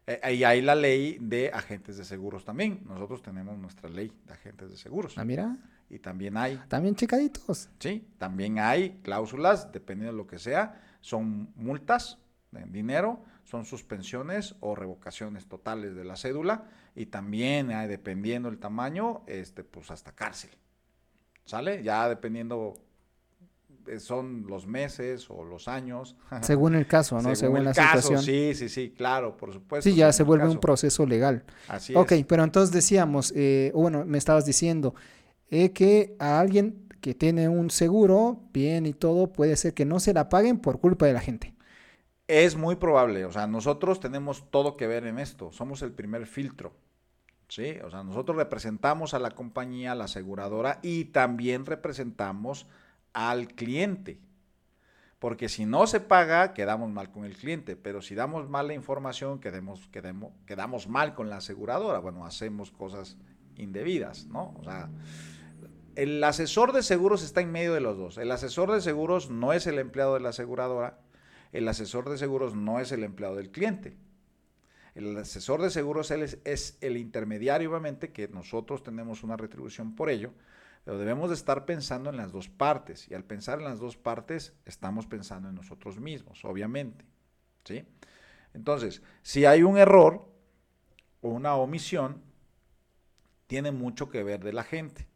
Speaker 2: Eh, y hay la ley de agentes de seguros también. Nosotros tenemos nuestra ley de agentes de seguros.
Speaker 1: Ah, mira.
Speaker 2: Y también hay.
Speaker 1: También checaditos.
Speaker 2: Sí, también hay cláusulas, dependiendo de lo que sea. Son multas en dinero, son suspensiones o revocaciones totales de la cédula. Y también hay, dependiendo el tamaño, este, pues hasta cárcel. ¿Sale? Ya dependiendo eh, son los meses o los años.
Speaker 1: Según el caso, ¿no? Según, la situación.
Speaker 2: Sí, sí, sí, claro, por supuesto.
Speaker 1: Sí, ya se vuelve un proceso legal. Así Ok, pero entonces decíamos, eh, bueno, me estabas diciendo, eh, que a alguien que tiene un seguro, bien y todo, puede ser que no se la paguen por culpa de la gente.
Speaker 2: Es muy probable, o sea, nosotros tenemos todo que ver en esto, somos el primer filtro. Sí, o sea, nosotros representamos a la compañía, a la aseguradora y también representamos al cliente. Porque si no se paga, quedamos mal con el cliente, pero si damos mal la información, quedemos, quedemos, quedamos mal con la aseguradora. Bueno, hacemos cosas indebidas, ¿no? O sea, el asesor de seguros está en medio de los dos. El asesor de seguros no es el empleado de la aseguradora, el asesor de seguros no es el empleado del cliente. El asesor de seguros es, es el intermediario, obviamente, que nosotros tenemos una retribución por ello, pero debemos de estar pensando en las dos partes. Y al pensar en las dos partes, estamos pensando en nosotros mismos, obviamente. ¿sí? Entonces, si hay un error o una omisión, tiene mucho que ver de la gente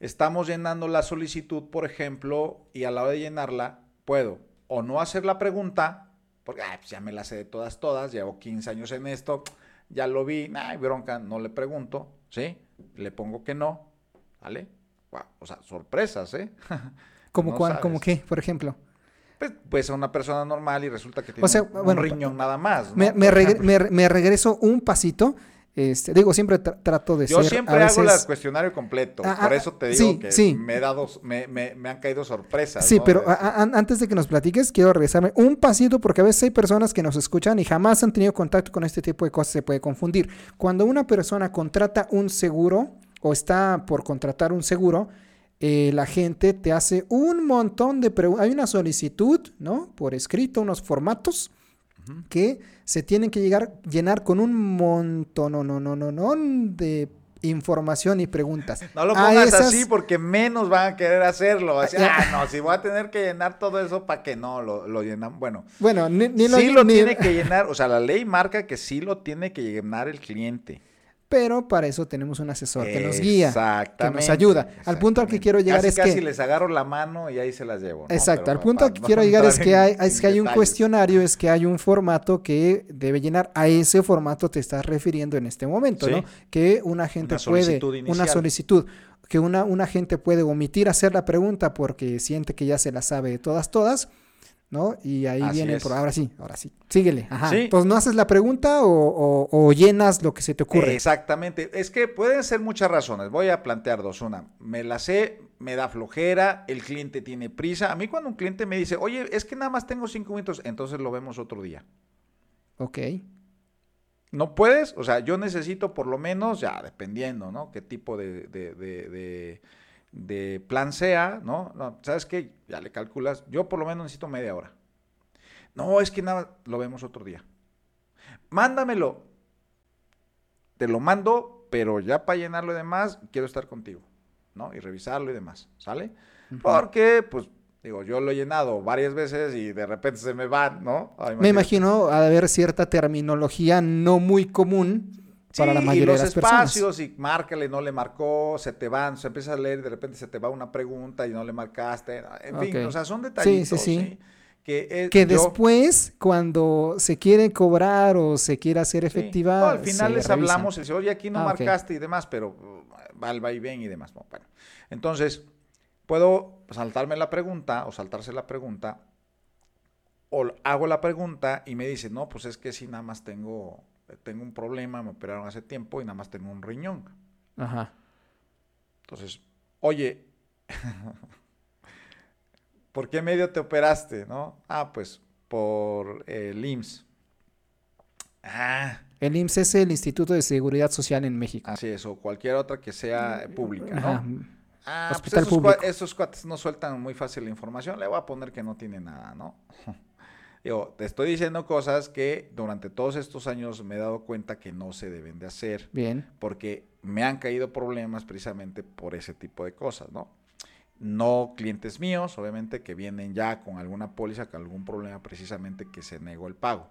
Speaker 2: estamos llenando la solicitud, por ejemplo, y a la hora de llenarla, puedo o no hacer la pregunta, porque pues ya me la sé de todas, todas, llevo 15 años en esto, ya lo vi, ay, bronca, no le pregunto, ¿sí? Le pongo que no, ¿vale? o sea, sorpresas, ¿eh?
Speaker 1: ¿Cómo, qué, por ejemplo?
Speaker 2: Pues, pues a una persona normal y resulta que tiene un, riñón nada más.
Speaker 1: Me, me, me, regreso un pasito este, digo, siempre trato de
Speaker 2: Yo ser. Yo siempre hago el cuestionario completo. Ah, por ah, eso te digo que Me, he dado, me, me, han caído sorpresas.
Speaker 1: Sí, pero antes de que nos platiques, quiero regresarme un pasito porque a veces hay personas que nos escuchan y jamás han tenido contacto con este tipo de cosas. Se puede confundir. Cuando una persona contrata un seguro o está por contratar un seguro, eh, la gente te hace un montón de preguntas. Hay una solicitud, ¿no? Por escrito, unos formatos que se tienen que llegar, llenar con un montón no, no, no, no, no, de información y preguntas.
Speaker 2: No lo pongas así porque menos van a querer hacerlo. ah, no, si voy a tener que llenar todo eso, ¿para que no lo, lo llenan? Bueno,
Speaker 1: bueno ni,
Speaker 2: lo, sí lo tiene que llenar, o sea, la ley marca que sí lo tiene que llenar el cliente
Speaker 1: pero para eso tenemos un asesor que nos guía, que nos ayuda. Al punto al que quiero llegar es
Speaker 2: que...
Speaker 1: Casi
Speaker 2: les agarro la mano y ahí se las llevo.
Speaker 1: Exacto, al punto al que quiero llegar es que, hay, es que hay un cuestionario, es que hay un formato que debe llenar. A ese formato te estás refiriendo en este momento, ¿no? Que una gente puede... Una solicitud. Que una, una gente puede omitir hacer la pregunta porque siente que ya se la sabe de todas, todas ¿no? Y ahí viene por ahora sí, ahora sí. Síguele. Ajá. Entonces no haces la pregunta o, llenas lo que se te ocurre.
Speaker 2: Exactamente. Es que pueden ser muchas razones. Voy a plantear dos. Una, me la sé, me da flojera, el cliente tiene prisa. A mí cuando un cliente me dice, oye, es que nada más tengo cinco minutos, entonces lo vemos otro día.
Speaker 1: Ok.
Speaker 2: ¿No puedes? O sea, yo necesito por lo menos, ya dependiendo, ¿no? Qué tipo de de plan sea, ¿no? no ¿Sabes qué? Ya le calculas. Yo por lo menos necesito media hora. No, es que nada, lo vemos otro día. Mándamelo. te lo mando, pero ya para llenarlo y demás, quiero estar contigo, ¿no? Y revisarlo y demás, ¿sale? Porque, pues, digo, yo lo he llenado varias veces y de repente se me van, ¿no?
Speaker 1: me imagino a haber cierta terminología no muy común para la mayoría
Speaker 2: y los
Speaker 1: de las
Speaker 2: espacios y márcale, no le marcó, se te van, se empieza a leer y de repente se te va una pregunta y no le marcaste. En fin, o sea, son detallitos. Sí, sí, sí.
Speaker 1: Que, que después, cuando se quiere cobrar o se quiere hacer efectiva.
Speaker 2: al final les hablamos y dice, oye, aquí no ah, marcaste y demás, pero va al bien y demás. Bueno, entonces, puedo saltarme la pregunta o saltarse la pregunta, o hago la pregunta y me dice, no, pues es que si nada más tengo tengo un problema, me operaron hace tiempo y nada más tengo un riñón. Ajá. Entonces, oye, ¿por qué medio te operaste? ¿No? Ah, pues por el IMSS.
Speaker 1: Ah. El IMSS es el Instituto de Seguridad Social en México.
Speaker 2: Así es, o cualquier otra que sea pública, ¿no? Ah, pues esos, esos cuates no sueltan muy fácil la información. Le voy a poner que no tiene nada, ¿no? Digo, te estoy diciendo cosas que durante todos estos años me he dado cuenta que no se deben de hacer.
Speaker 1: Bien.
Speaker 2: Porque me han caído problemas precisamente por ese tipo de cosas, ¿no? No clientes míos, obviamente, que vienen ya con alguna póliza, con algún problema precisamente que se negó el pago.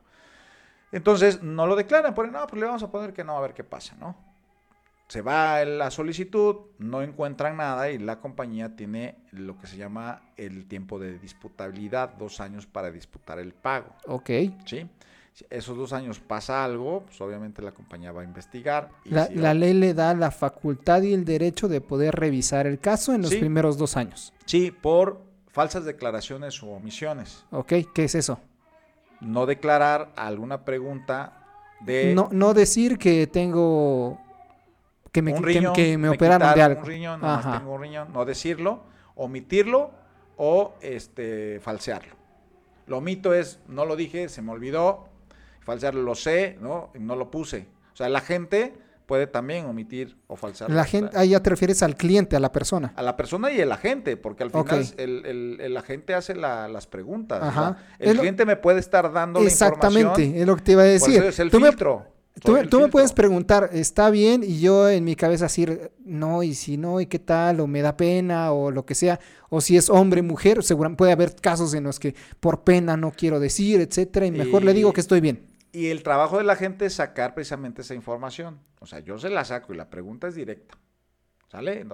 Speaker 2: Entonces, no lo declaran, ponen, no, pues le vamos a poner que no, a ver qué pasa, ¿no? Se va la solicitud, no encuentran nada y la compañía tiene lo que se llama el tiempo de disputabilidad, dos años para disputar el pago.
Speaker 1: Ok.
Speaker 2: ¿Sí? esos dos años pasa algo, pues obviamente la compañía va a investigar.
Speaker 1: la, ley le da la facultad y el derecho de poder revisar el caso en los primeros dos años.
Speaker 2: Sí, por falsas declaraciones o omisiones.
Speaker 1: Ok, ¿qué es eso?
Speaker 2: No declarar alguna pregunta de...
Speaker 1: No, no decir que tengo que me, que, me, operaron de algo.
Speaker 2: Un riñón, no tengo un riñón, no decirlo, omitirlo o este falsearlo. Lo omito es, no lo dije, se me olvidó, falsearlo lo sé, ¿no? no lo puse. O sea, la gente puede también omitir o falsear.
Speaker 1: La gente, ahí ya te refieres al cliente, a la persona.
Speaker 2: A la persona y el agente, porque al final el, el, agente hace las preguntas. Ajá. El cliente me puede estar dando
Speaker 1: la información. Exactamente, es lo que te iba a decir.
Speaker 2: es el filtro.
Speaker 1: Tú, me puedes preguntar, ¿está bien? Y yo en mi cabeza decir, no, y si no, y qué tal, o me da pena, o lo que sea, o si es hombre, mujer, seguramente puede haber casos en los que por pena no quiero decir, etcétera, y mejor le digo que estoy bien.
Speaker 2: Y el trabajo de la gente es sacar precisamente esa información. O sea, yo se la saco y la pregunta es directa. ¿Sale?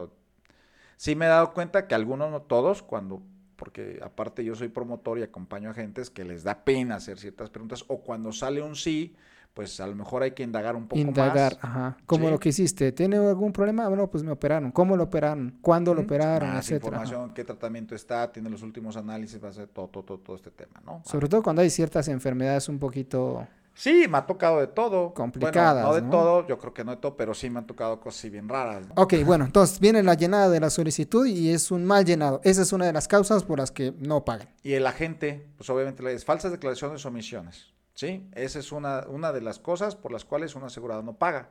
Speaker 2: Sí me he dado cuenta que algunos, no todos, cuando porque aparte yo soy promotor y acompaño a gentes que les da pena hacer ciertas preguntas, o cuando sale un sí, pues a lo mejor hay que indagar un poco
Speaker 1: indagar, más. ajá. Como lo que hiciste, ¿tiene algún problema? Bueno, pues me operaron. ¿Cómo lo operaron? ¿Cuándo lo operaron?
Speaker 2: Más información, qué tratamiento está, tiene los últimos análisis, va a ser todo, todo, todo, este tema, ¿no?
Speaker 1: Sobre todo cuando hay ciertas enfermedades un poquito...
Speaker 2: Sí, me ha tocado de todo.
Speaker 1: Complicadas.
Speaker 2: no de todo, yo creo que no de todo, pero sí me han tocado cosas bien raras.
Speaker 1: Ok, bueno, entonces viene la llenada de la solicitud y es un mal llenado. Esa es una de las causas por las que no pagan.
Speaker 2: Y el agente, pues obviamente le es falsas declaraciones o omisiones. ¿Sí? Esa es una, una de las cosas por las cuales un asegurado no paga.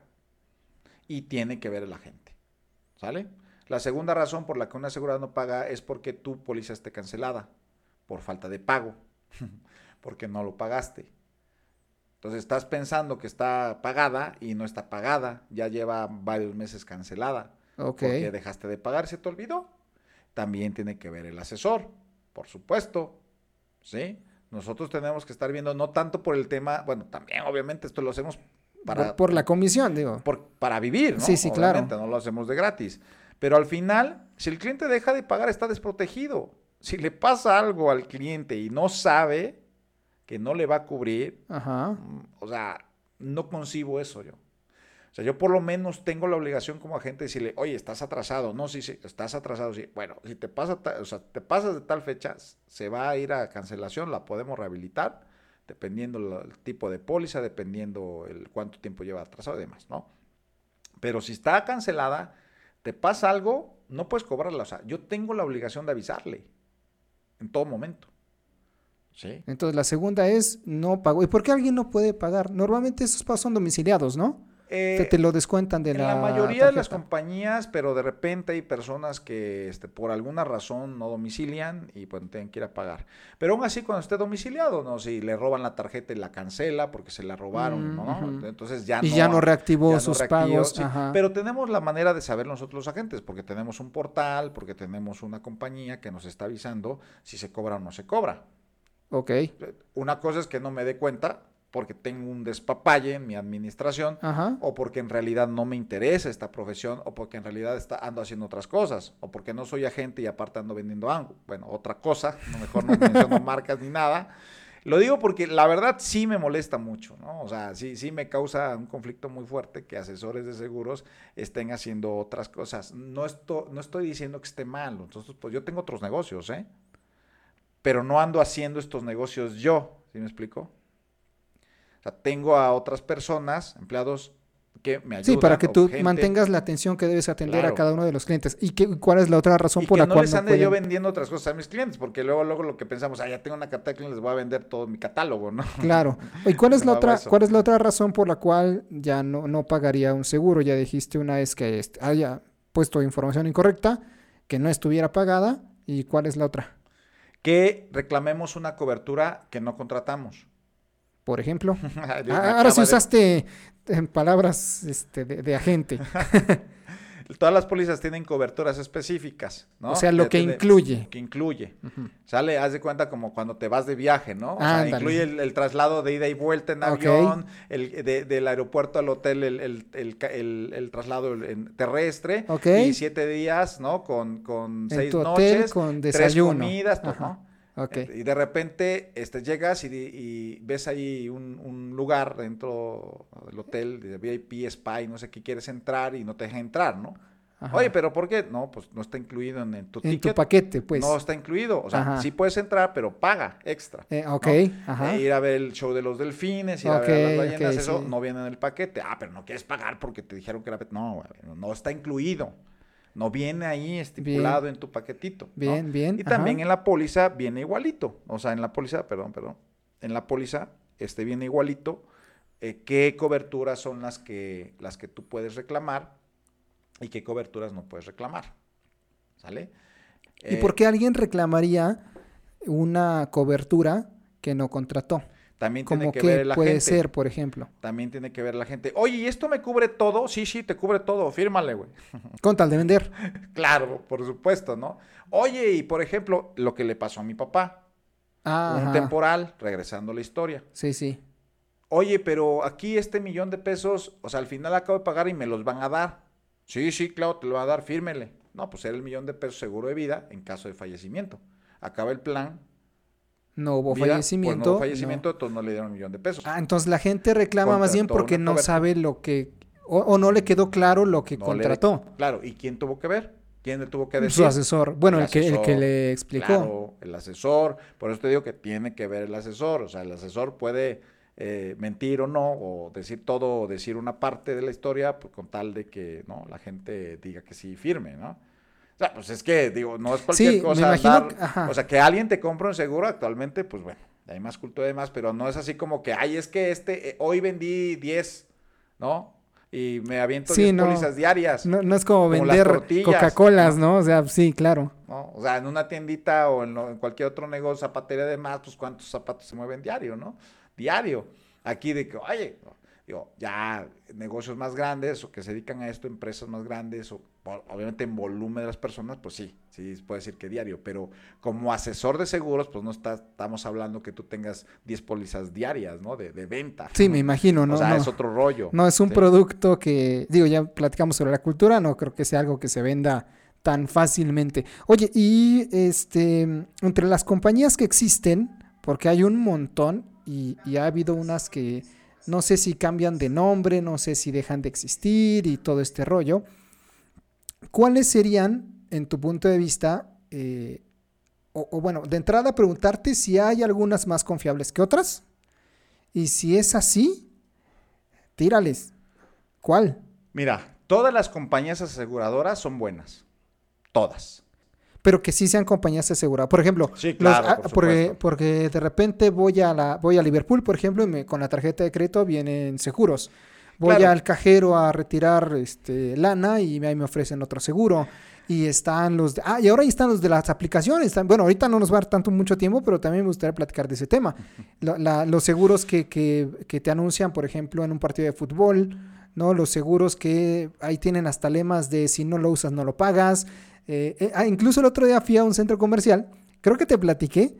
Speaker 2: Y tiene que ver el agente. ¿Sale? La segunda razón por la que un asegurado no paga es porque tu póliza esté cancelada por falta de pago, porque no lo pagaste. Entonces estás pensando que está pagada y no está pagada, ya lleva varios meses cancelada. Porque dejaste de pagar, se te olvidó. También tiene que ver el asesor, por supuesto. ¿Sí? Nosotros tenemos que estar viendo, no tanto por el tema, bueno, también obviamente esto lo hacemos para...
Speaker 1: Por, la comisión, digo.
Speaker 2: Por, para vivir, ¿no?
Speaker 1: Sí, sí,
Speaker 2: obviamente,
Speaker 1: claro.
Speaker 2: No lo hacemos de gratis. Pero al final, si el cliente deja de pagar, está desprotegido. Si le pasa algo al cliente y no sabe que no le va a cubrir, Ajá. Mm, o sea, no concibo eso yo. O sea, yo por lo menos tengo la obligación como agente de decirle, oye, estás atrasado. No, sí, sí, estás atrasado. Sí. Bueno, si te, pasa, o sea, te pasas de tal fecha, se va a ir a cancelación, la podemos rehabilitar, dependiendo el tipo de póliza, dependiendo el cuánto tiempo lleva atrasado y demás, ¿no? Pero si está cancelada, te pasa algo, no puedes cobrarla. O sea, yo tengo la obligación de avisarle en todo momento. ¿Sí?
Speaker 1: Entonces, la segunda es no pago. ¿Y por qué alguien no puede pagar? Normalmente esos pagos son domiciliados, ¿no? Te, te, lo descuentan de
Speaker 2: en
Speaker 1: la.
Speaker 2: la mayoría de las compañías, pero de repente hay personas que este, por alguna razón no domicilian y pues tienen que ir a pagar. Pero aún así, cuando esté domiciliado, no, si le roban la tarjeta y la cancela porque se la robaron,
Speaker 1: Mm,
Speaker 2: ¿no?
Speaker 1: ujú.
Speaker 2: Entonces ya
Speaker 1: Y
Speaker 2: no.
Speaker 1: ya no reactivó
Speaker 2: ya no
Speaker 1: sus
Speaker 2: reactivó,
Speaker 1: pagos.
Speaker 2: sí.
Speaker 1: ajá.
Speaker 2: Pero tenemos la manera de saber nosotros los agentes, porque tenemos un portal, porque tenemos una compañía que nos está avisando si se cobra o no se cobra.
Speaker 1: Ok.
Speaker 2: Una cosa es que no me dé cuenta porque tengo un despapalle en mi administración
Speaker 1: Ajá.
Speaker 2: o porque en realidad no me interesa esta profesión o porque en realidad está, ando haciendo otras cosas o porque no soy agente y aparte ando vendiendo algo. Bueno, otra cosa, no mejor no menciono marcas ni nada. Lo digo porque la verdad sí me molesta mucho, ¿no? O sea, sí, sí me causa un conflicto muy fuerte que asesores de seguros estén haciendo otras cosas. No, esto, no estoy diciendo que esté mal, entonces pues yo tengo otros negocios, ¿eh? Pero no ando haciendo estos negocios yo, ¿sí me explico? O sea, tengo a otras personas, empleados, que me ayudan.
Speaker 1: Sí, para que tú
Speaker 2: gente,
Speaker 1: mantengas la atención que debes atender a cada uno de los clientes. ¿Y qué, cuál es la otra razón
Speaker 2: y
Speaker 1: por
Speaker 2: que
Speaker 1: la
Speaker 2: no
Speaker 1: cual
Speaker 2: les
Speaker 1: no
Speaker 2: ande yo vendiendo otras cosas a mis clientes, porque luego, luego lo que pensamos, ah, ya tengo una cartera de clientes, les voy a vender todo mi catálogo, ¿no?
Speaker 1: Claro. ¿Y cuál es la otra,
Speaker 2: eso.
Speaker 1: cuál es la otra razón por la cual ya no, no pagaría un seguro? Ya dijiste una vez que haya puesto información incorrecta, que no estuviera pagada. ¿Y cuál es la otra?
Speaker 2: Que reclamemos una cobertura que no contratamos.
Speaker 1: Por ejemplo. Ah, ahora sí usaste eh, palabras este, de, de agente.
Speaker 2: Todas las pólizas tienen coberturas específicas, ¿no?
Speaker 1: O sea, lo que incluye.
Speaker 2: Que incluye. Sale, haz de cuenta como cuando te vas de viaje, ¿no? O sea,
Speaker 1: Ándale.
Speaker 2: incluye el, el traslado de ida y vuelta en avión, el, de- del aeropuerto al hotel, el, el- el el- el traslado en- terrestre,
Speaker 1: Ok.
Speaker 2: y siete días, ¿no? Con, con
Speaker 1: En
Speaker 2: seis
Speaker 1: tu hotel
Speaker 2: noches,
Speaker 1: con
Speaker 2: tres
Speaker 1: desayuno.
Speaker 2: comidas, todo,
Speaker 1: Ajá.
Speaker 2: ¿no? Y de repente este, llegas y, y ves ahí un, un lugar dentro del hotel, de VIP, Spa, y no sé qué quieres entrar y no te deja entrar, ¿no?
Speaker 1: Ajá.
Speaker 2: Oye, pero ¿por qué? No, pues no está incluido en, en tu
Speaker 1: en
Speaker 2: ticket.
Speaker 1: tu paquete, pues.
Speaker 2: No está incluido. O sea,
Speaker 1: Ajá.
Speaker 2: sí puedes entrar, pero paga extra.
Speaker 1: Eh, ok,
Speaker 2: ¿no?
Speaker 1: ajá.
Speaker 2: Eh, ir a ver el show de los delfines, ir a ver las ballenas, eso
Speaker 1: sí.
Speaker 2: no viene en el paquete. Ah, pero no quieres pagar porque te dijeron que era... No, no está incluido. No viene ahí estipulado en tu paquetito. ¿no?
Speaker 1: Bien, bien,
Speaker 2: Y también en la póliza viene igualito. O sea, en la póliza, perdón, perdón. En la póliza este viene igualito. eh, qué coberturas son las que, las que tú puedes reclamar y qué coberturas no puedes reclamar. ¿Sale?
Speaker 1: ¿Y
Speaker 2: Eh,
Speaker 1: por qué alguien reclamaría una cobertura que no contrató?
Speaker 2: También tiene que
Speaker 1: que
Speaker 2: ver la
Speaker 1: puede
Speaker 2: gente.
Speaker 1: ser, por ejemplo.
Speaker 2: También tiene que ver la gente. Oye, ¿y esto me cubre todo? Sí, sí, te cubre todo. Fírmale, güey.
Speaker 1: Con tal de vender.
Speaker 2: claro, por supuesto, ¿no? Oye, y por ejemplo, lo que le pasó a mi papá.
Speaker 1: Ah,
Speaker 2: Un temporal, regresando a la historia.
Speaker 1: Sí, sí.
Speaker 2: Oye, pero aquí este millón de pesos, o sea, al final acabo de pagar y me los van a dar. Sí, sí, claro, te lo va a dar, fírmele. No, pues era el millón de pesos seguro de vida en caso de fallecimiento. Acaba el plan.
Speaker 1: No hubo
Speaker 2: vida, pues
Speaker 1: fallecimiento.
Speaker 2: no hubo
Speaker 1: no.
Speaker 2: fallecimiento, entonces no le dieron un millón de pesos.
Speaker 1: Ah, entonces la gente reclama más bien
Speaker 2: Contrató
Speaker 1: porque no
Speaker 2: cobertura.
Speaker 1: sabe lo que. O, o no le quedó claro lo que
Speaker 2: No le-
Speaker 1: contrató.
Speaker 2: Claro, ¿y quién tuvo que ver? ¿Quién le tuvo que decir?
Speaker 1: Su asesor. Bueno, el,
Speaker 2: El
Speaker 1: que, el que le explicó.
Speaker 2: Claro, el asesor. Por eso te digo que tiene que ver el asesor. O sea, el asesor puede eh, mentir o no, o decir todo, o decir una parte de la historia, pues, con tal de que no la gente diga que sí firme, ¿no? O sea, pues es que, digo, no es cualquier
Speaker 1: Sí, me
Speaker 2: cosa.
Speaker 1: imagino
Speaker 2: andar-
Speaker 1: que- ajá.
Speaker 2: o sea, que alguien te compre un seguro actualmente, pues bueno, hay más cultura de más, pero no es así como que, ay, es que este, eh, hoy vendí 10, ¿no? Y me aviento
Speaker 1: Sí,
Speaker 2: 10
Speaker 1: no.
Speaker 2: pólizas diarias.
Speaker 1: No, no es como
Speaker 2: Como
Speaker 1: vender Coca-Colas, ¿no? O sea, sí, claro.
Speaker 2: ¿no? O sea, en una tiendita o en, lo- en cualquier otro negocio, zapatería de más, pues cuántos zapatos se mueven diario, ¿no? Diario. Aquí de que, oye, digo, ya negocios más grandes o que se dedican a esto, empresas más grandes, o- obviamente en volumen de las personas, pues sí, sí, puede decir que diario, pero como asesor de seguros, pues no está, estamos hablando que tú tengas 10 pólizas diarias, ¿no? De, de venta.
Speaker 1: Sí, me imagino, ¿no?
Speaker 2: o sea,
Speaker 1: no.
Speaker 2: es otro rollo.
Speaker 1: No es un
Speaker 2: Sí.
Speaker 1: producto que, digo, ya platicamos sobre la cultura, no creo que sea algo que se venda tan fácilmente. Oye, y este, entre las compañías que existen, porque hay un montón y, y ha habido unas que no sé si cambian de nombre, no sé si dejan de existir y todo este rollo, ¿cuáles serían, en tu punto de vista, eh, o, o bueno, de entrada preguntarte si hay algunas más confiables que otras? Y si es así, tírales. ¿Cuál?
Speaker 2: Mira, todas las compañías aseguradoras son buenas. Todas.
Speaker 1: Pero que sí sean compañías aseguradas. Por ejemplo,
Speaker 2: Sí, claro,
Speaker 1: ah,
Speaker 2: por
Speaker 1: porque, porque de repente voy a la voy a Liverpool, por ejemplo, y me- con la tarjeta de crédito vienen seguros. Voy al cajero a retirar este, lana y ahí me ofrecen otro seguro. Y están los... De, ah, y ahora ahí están los de las aplicaciones. Bueno, ahorita no nos va a dar tanto mucho tiempo, pero también me gustaría platicar de ese tema. los seguros que, que, que, te anuncian, por ejemplo, en un partido de fútbol, ¿no? Los seguros que ahí tienen hasta lemas de si no lo usas, no lo pagas. Eh, eh, ah, incluso el otro día fui a un centro comercial, creo que te platiqué,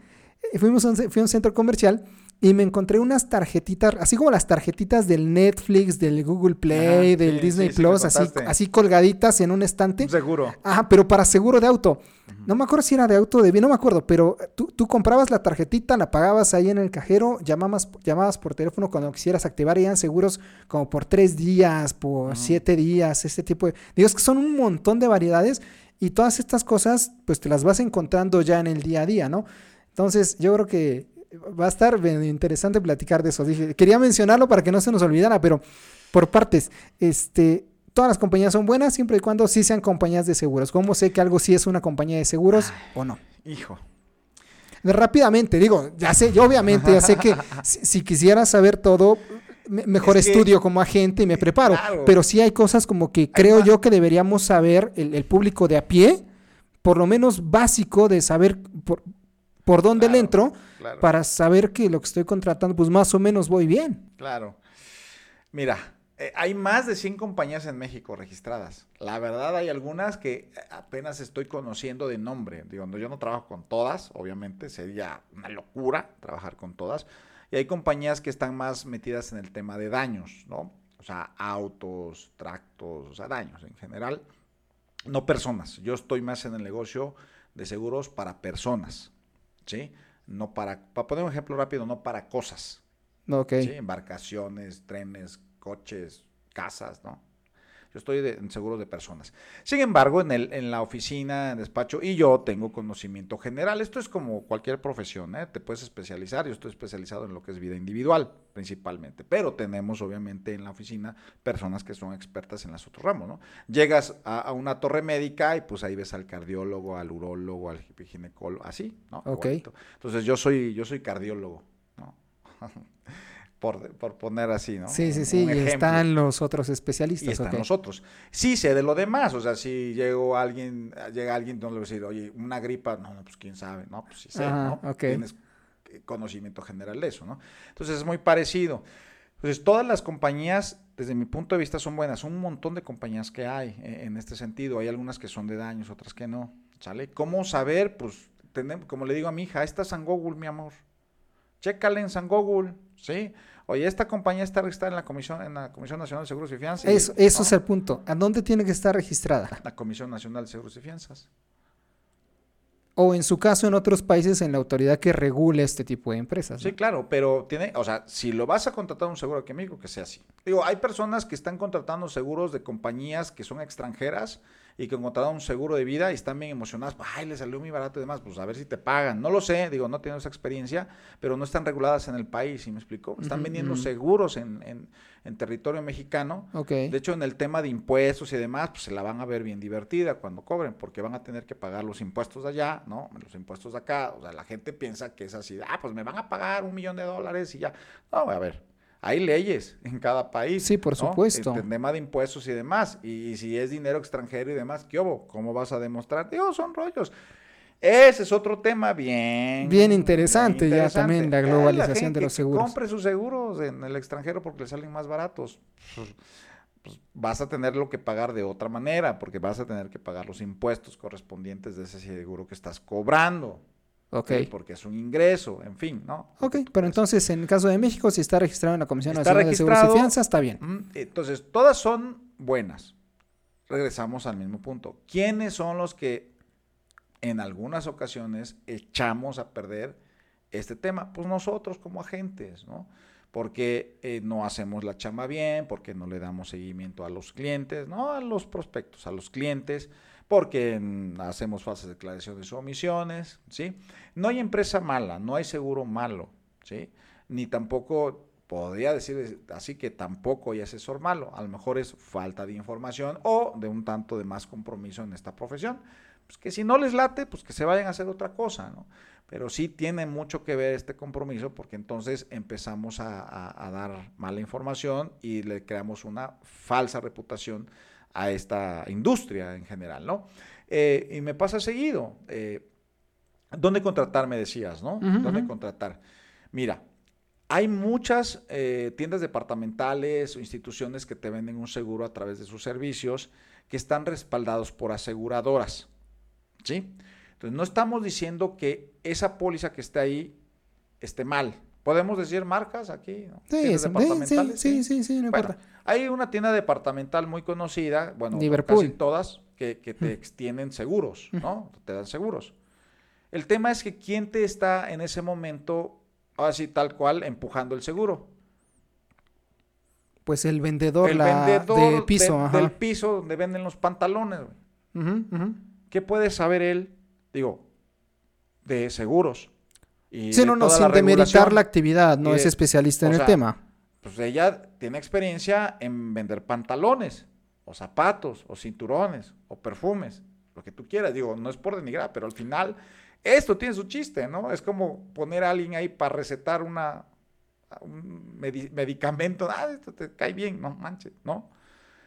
Speaker 1: eh, fuimos a un, fui a un centro comercial y me encontré unas tarjetitas, así como las tarjetitas del Netflix, del Google Play, del Disney Plus, así, así colgaditas en un estante.
Speaker 2: seguro.
Speaker 1: Ajá, pero para seguro de auto. No me acuerdo si era de auto de bien, no me acuerdo, pero tú, tú, comprabas la tarjetita, la pagabas ahí en el cajero, llamabas, llamabas por teléfono cuando quisieras activar y eran seguros como por tres días, por siete días, este tipo de... Digo, es que son un montón de variedades y todas estas cosas, pues te las vas encontrando ya en el día a día, ¿no? Entonces, yo creo que va a estar interesante platicar de eso. Dije, quería mencionarlo para que no se nos olvidara, pero por partes, este, todas las compañías son buenas siempre y cuando sí sean compañías de seguros. ¿Cómo sé que algo sí es una compañía de seguros o no?
Speaker 2: Hijo.
Speaker 1: Rápidamente, digo, ya sé, yo obviamente ya sé que si, quisiera saber todo, mejor estudio como agente y me preparo. Pero sí hay cosas como que creo yo que deberíamos saber el, público de a pie, por lo menos básico de saber por, por dónde le entro para saber que lo que estoy contratando, pues más o menos voy bien.
Speaker 2: Claro. Mira, eh, hay más de 100 compañías en México registradas. La verdad, hay algunas que apenas estoy conociendo de nombre. Digo, yo no trabajo con todas, obviamente, sería una locura trabajar con todas. Y hay compañías que están más metidas en el tema de daños, ¿no? O sea, autos, tractos, o sea, daños en general. No personas. Yo estoy más en el negocio de seguros para personas, ¿sí? no para, para poner un ejemplo rápido, no para cosas.
Speaker 1: Ok.
Speaker 2: ¿sí? Embarcaciones, trenes, coches, casas, ¿no? Yo estoy en seguros de personas. Sin embargo, en, el, en la oficina, en despacho, y yo tengo conocimiento general. Esto es como cualquier profesión, ¿eh? Te puedes especializar. Yo estoy especializado en lo que es vida individual, principalmente. Pero tenemos, obviamente, en la oficina personas que son expertas en los otros ramos, ¿no? Llegas a, una torre médica y pues ahí ves al cardiólogo, al urólogo, al ginecólogo, así, ¿no?
Speaker 1: Ok.
Speaker 2: Entonces yo soy, yo soy cardiólogo, ¿no? por, poner así, ¿no?
Speaker 1: Sí, sí, sí, y están los otros especialistas.
Speaker 2: Y están nosotros. Sí sé de lo demás, o sea, si llego alguien, llega alguien, no le voy a decir, oye, una gripa, no, no, pues quién sabe, no, pues sí sé, ¿no? Tienes conocimiento general de eso, ¿no? Entonces es muy parecido. Entonces, todas las compañías, desde mi punto de vista, son buenas. Son un montón de compañías que hay e, en este sentido. Hay algunas que son de daños, otras que no. ¿Sale? ¿Cómo saber? Pues, tenemos, como le digo a mi hija, esta es San Google, mi amor. Chécale en San Google, ¿sí? Oye, esta compañía está registrada en la Comisión, en la Comisión Nacional de Seguros y Fianzas.
Speaker 1: Eso, eso es el punto. ¿A dónde tiene que estar registrada?
Speaker 2: La Comisión Nacional de Seguros y Fianzas.
Speaker 1: O en su caso, en otros países, en la autoridad que regule este tipo de empresas.
Speaker 2: Sí, claro, pero tiene, o sea, si lo vas a contratar un seguro aquí en México, que sea así. Digo, hay personas que están contratando seguros de compañías que son extranjeras y que contrataron un seguro de vida y están bien emocionadas, ay, le salió muy barato y demás, pues a ver si te pagan. No lo sé, digo, no tengo esa experiencia, pero no están reguladas en el país, ¿sí me explico? Están vendiendo seguros en, en, territorio mexicano.
Speaker 1: Okay.
Speaker 2: De hecho, en el tema de impuestos y demás, pues se la van a ver bien divertida cuando cobren, porque van a tener que pagar los impuestos de allá, ¿no? Los impuestos de acá. O sea, la gente piensa que es así, ah, pues me van a pagar un millón de dólares y ya. No, a ver, hay leyes en cada país.
Speaker 1: Sí, por supuesto.
Speaker 2: El tema de impuestos y demás. Y, si es dinero extranjero y demás, ¿qué hubo? ¿Cómo vas a demostrar? Digo, son rollos. Ese es otro tema bien...
Speaker 1: Bien interesante, ya también la globalización de los seguros.
Speaker 2: compre sus seguros en el extranjero porque le salen más baratos. Pues, pues, vas a tenerlo que pagar de otra manera porque vas a tener que pagar los impuestos correspondientes de ese seguro que estás cobrando.
Speaker 1: Ok.
Speaker 2: Porque es un ingreso, en fin, ¿no?
Speaker 1: Ok, pero entonces en el caso de México, si está registrado en la Comisión Nacional de Seguros y Fianzas, está bien.
Speaker 2: Entonces, todas son buenas. Regresamos al mismo punto. ¿Quiénes son los que en algunas ocasiones echamos a perder este tema? Pues nosotros como agentes, ¿no? Porque eh, no hacemos la chamba bien, porque no le damos seguimiento a los clientes, no a los prospectos, a los clientes porque hacemos falsas declaraciones o omisiones, ¿sí? No hay empresa mala, no hay seguro malo, ¿sí? Ni tampoco, podría decir así que tampoco hay asesor malo, a lo mejor es falta de información o de un tanto de más compromiso en esta profesión, pues que si no les late, pues que se vayan a hacer otra cosa, ¿no? Pero sí tiene mucho que ver este compromiso porque entonces empezamos a, dar mala información y le creamos una falsa reputación a esta industria en general, ¿no? Eh, y me pasa seguido. Eh, ¿Dónde contratar? Me decías, ¿no? ¿Dónde contratar? Mira, hay muchas eh, tiendas departamentales o instituciones que te venden un seguro a través de sus servicios que están respaldados por aseguradoras. ¿Sí? Entonces, no estamos diciendo que esa póliza que está ahí esté mal. ¿Podemos decir marcas aquí?
Speaker 1: Sí, sí, sí, sí, no importa.
Speaker 2: Hay una tienda departamental muy conocida, bueno, casi todas, que, te extienden seguros, ¿no? Te dan seguros. El tema es que quién te está en ese momento, así tal cual, empujando el seguro.
Speaker 1: Pues el vendedor, el vendedor de piso,
Speaker 2: del piso donde venden los pantalones. ¿Qué puede saber él digo, de seguros.
Speaker 1: Y sí, no, no, sin demeritar la actividad, no es especialista en el tema.
Speaker 2: Pues ella tiene experiencia en vender pantalones, o zapatos, o cinturones, o perfumes, lo que tú quieras. Digo, no es por denigrar, pero al final esto tiene su chiste, ¿no? Es como poner a alguien ahí para recetar una, un medicamento. Ah, esto te cae bien, no manches, ¿no?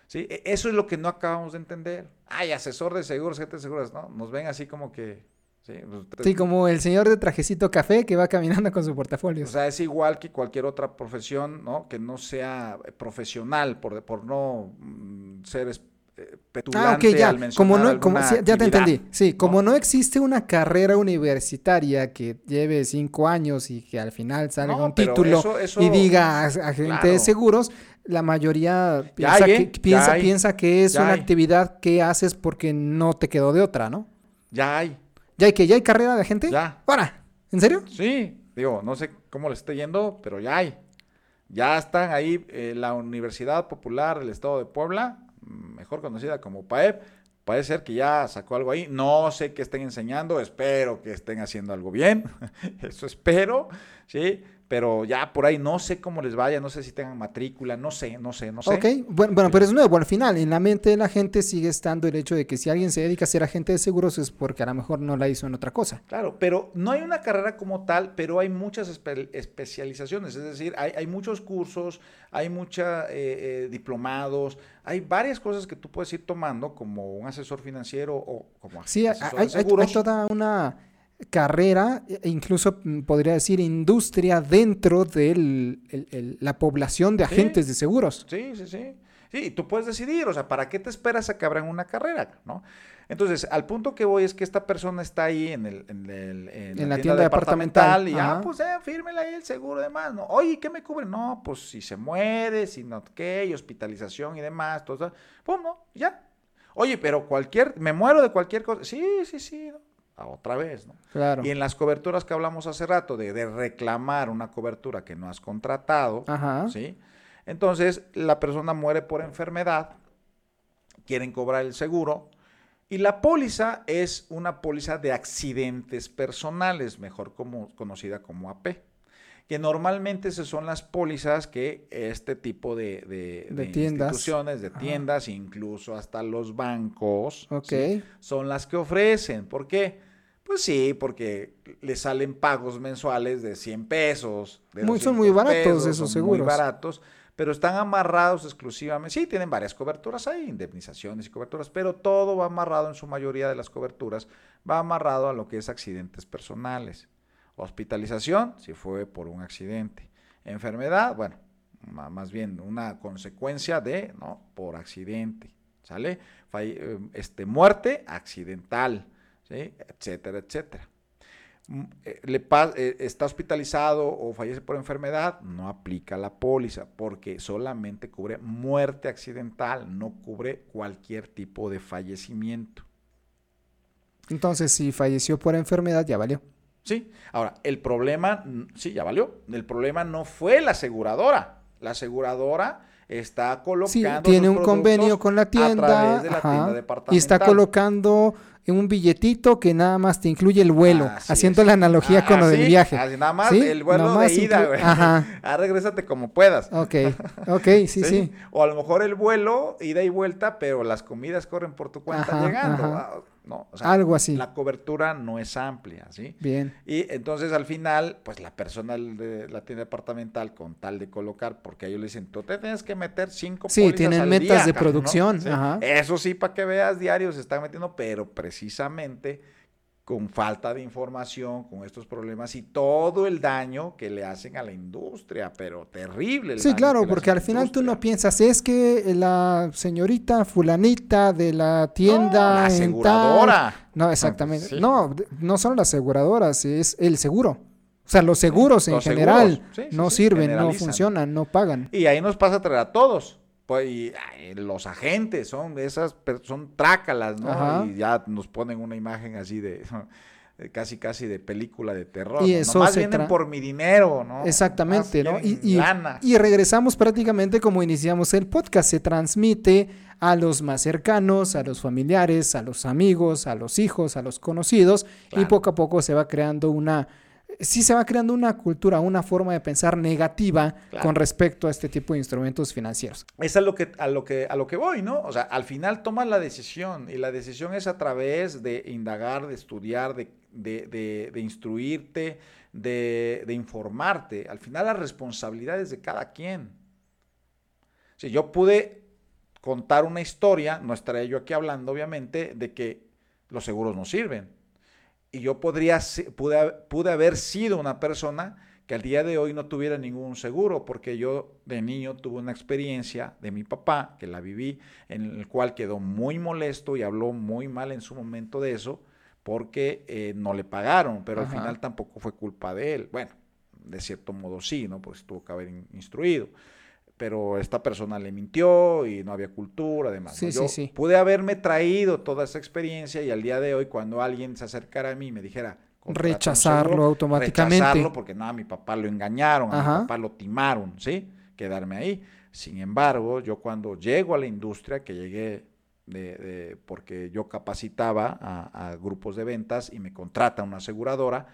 Speaker 2: ¿Sí? E, eso es lo que no acabamos de entender. Ay, asesor de seguros, gente de seguros, ¿no? Nos ven así como que...
Speaker 1: Sí, pues, como el señor de trajecito café que va caminando con su portafolio.
Speaker 2: O sea, es igual que cualquier otra profesión, ¿no? Que no sea profesional, por, por no mm, ser eh, petulante
Speaker 1: ah, ya. Al como no, como, ya te entendí. Sí, como ¿no? existe una carrera universitaria que lleve cinco años y que al final salga un título y diga agente de seguros, la mayoría piensa, que, ¿eh? piensa, piensa que es una actividad que haces porque no te quedó de otra, ¿no?
Speaker 2: Ya hay.
Speaker 1: ¿Ya hay que ¿Ya hay carrera de gente?
Speaker 2: Ya.
Speaker 1: ¿Para? ¿En serio?
Speaker 2: Sí. Digo, no sé cómo le esté yendo, pero ya hay. Ya están ahí eh, la Universidad Popular del Estado de Puebla, mejor conocida como PAEP. Puede ser que ya sacó algo ahí. No sé qué estén enseñando. Espero que estén haciendo algo bien. Eso espero. ¿sí? Pero ya por ahí no sé cómo les vaya, no sé si tengan matrícula, no sé, no sé, no sé.
Speaker 1: Ok, bueno, bueno pero es nuevo, al final, en la mente de la gente sigue estando el hecho de que si alguien se dedica a ser agente de seguros es porque a lo mejor no la hizo en otra cosa.
Speaker 2: Claro, pero no hay una carrera como tal, pero hay muchas especializaciones, es decir, hay, muchos cursos, hay muchos eh, eh, diplomados, hay varias cosas que tú puedes ir tomando como un asesor financiero o como
Speaker 1: sí, asesor de seguros. hay toda una carrera, e incluso mm, podría decir industria dentro de la población de agentes de seguros.
Speaker 2: Sí, sí, sí. Sí, tú puedes decidir, o sea, ¿para qué te esperas a que abran una carrera? ¿no? Entonces, al punto que voy es que esta persona está ahí en, el, en,
Speaker 1: la, tienda, departamental,
Speaker 2: y, ah, pues, eh, fírmela ahí el seguro y demás, ¿no? Oye, ¿qué me cubre? No, pues si se muere, si no qué, hospitalización y demás, todo eso. Pum, no, ya. Oye, pero cualquier, me muero de cualquier cosa. Sí, sí, sí, ¿no? Otra vez, ¿no?
Speaker 1: Claro.
Speaker 2: Y en las coberturas que hablamos hace rato, de, reclamar una cobertura que no has contratado, ¿sí? Entonces, la persona muere por enfermedad, quieren cobrar el seguro, y la póliza es una póliza de accidentes personales, mejor como, conocida como AP, que normalmente esas son las pólizas que este tipo de, instituciones, de tiendas, incluso hasta los bancos, son las que ofrecen. ¿Por qué? Pues sí, porque le salen pagos mensuales de 100 pesos. De
Speaker 1: muy, son muy baratos esos seguros. Muy
Speaker 2: baratos, pero están amarrados exclusivamente. Sí, tienen varias coberturas ahí, indemnizaciones y coberturas, pero todo va amarrado en su mayoría de las coberturas, va amarrado a lo que es accidentes personales. Hospitalización, si fue por un accidente. Enfermedad, bueno, más bien una consecuencia de, ¿no? Por accidente, ¿sale? Eh, este, muerte accidental etcétera, etcétera. Mm, eh, le eh, está hospitalizado o fallece por enfermedad, no aplica la póliza porque solamente cubre muerte accidental, no cubre cualquier tipo de fallecimiento.
Speaker 1: Entonces, si falleció por enfermedad, ya valió.
Speaker 2: Sí, ahora, el problema, sí, ya valió. El problema no fue la aseguradora. La aseguradora está colocando.
Speaker 1: Sí, tiene un convenio con la tienda, a través de la tienda departamental. Y está colocando un billetito que nada más te incluye el vuelo, haciendo la analogía con lo del viaje.
Speaker 2: nada más el vuelo de ida, güey. Ajá. Ah, regrésate como puedas.
Speaker 1: Ok, ok, sí, sí,
Speaker 2: O a lo mejor el vuelo, ida y vuelta, pero las comidas corren por tu cuenta llegando. No,
Speaker 1: Algo así.
Speaker 2: La cobertura no es amplia, ¿sí?
Speaker 1: Bien.
Speaker 2: Y entonces al final, pues la persona de la tienda departamental, con tal de colocar, porque ellos le dicen, tú te tienes que meter cinco
Speaker 1: Sí, tienen metas de producción.
Speaker 2: Eso sí, para que veas diarios se están metiendo, pero precisamente con falta de información, con estos problemas y todo el daño que le hacen a la industria, pero terrible.
Speaker 1: sí, claro, porque al final tú no piensas, es que la señorita fulanita de la tienda... No,
Speaker 2: la aseguradora.
Speaker 1: No, exactamente. No, no son las aseguradoras, es el seguro. O sea, los seguros en general no sirven, no funcionan, no pagan.
Speaker 2: Y ahí nos pasa a traer a todos. Pues, y los agentes son esas, son trácalas, ¿no? Y ya nos ponen una imagen así de casi casi de película de terror. Y eso Nomás vienen por mi dinero, ¿no?
Speaker 1: Exactamente, ¿no? Y, y, y, regresamos prácticamente como iniciamos el podcast. Se transmite a los más cercanos, a los familiares, a los amigos, a los hijos, a los conocidos, y poco a poco se va creando una sí se va creando una cultura, una forma de pensar negativa con respecto a este tipo de instrumentos financieros.
Speaker 2: Es a lo que, a lo que, a lo que voy, ¿no? O sea, al final tomas la decisión y la decisión es a través de indagar, de estudiar, de, de, de, instruirte, de, informarte. Al final la responsabilidad es de cada quien. Si yo pude contar una historia, no estaré yo aquí hablando, obviamente, de que los seguros no sirven y yo podría, pude, pude haber sido una persona que al día de hoy no tuviera ningún seguro, porque yo de niño tuve una experiencia de mi papá, que la viví, en el cual quedó muy molesto y habló muy mal en su momento de eso, porque eh, no le pagaron, pero al final tampoco fue culpa de él. Bueno, de cierto modo sí, ¿no? Pues tuvo que haber instruido pero esta persona le mintió y no había cultura, además. Sí, Yo sí, pude haberme traído toda esa experiencia y al día de hoy cuando alguien se acercara a mí y me dijera...
Speaker 1: Rechazarlo automáticamente. Rechazarlo
Speaker 2: porque no, a mi papá lo engañaron, a mi papá lo timaron, ¿sí? Quedarme ahí. Sin embargo, yo cuando llego a la industria, que llegué de, porque yo capacitaba a, a grupos de ventas y me contrata una aseguradora,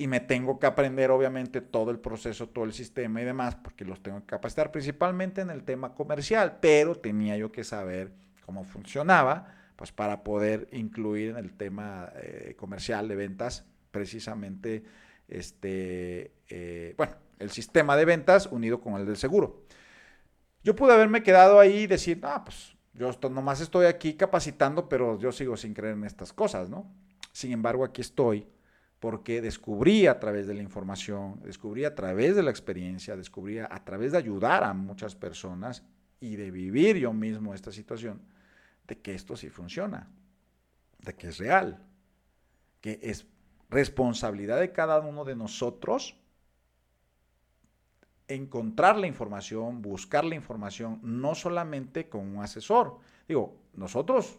Speaker 2: y me tengo que aprender obviamente todo el proceso, todo el sistema y demás, porque los tengo que capacitar principalmente en el tema comercial, pero tenía yo que saber cómo funcionaba, pues para poder incluir en el tema eh, comercial de ventas precisamente este, eh, bueno, el sistema de ventas unido con el del seguro. Yo pude haberme quedado ahí y decir, ah, pues yo nomás estoy aquí capacitando, pero yo sigo sin creer en estas cosas, ¿no? Sin embargo, aquí estoy porque descubrí a través de la información, descubrí a través de la experiencia, descubrí a través de ayudar a muchas personas y de vivir yo mismo esta situación, de que esto sí funciona, de que es real, que es responsabilidad de cada uno de nosotros encontrar la información, buscar la información, no solamente con un asesor. Digo, nosotros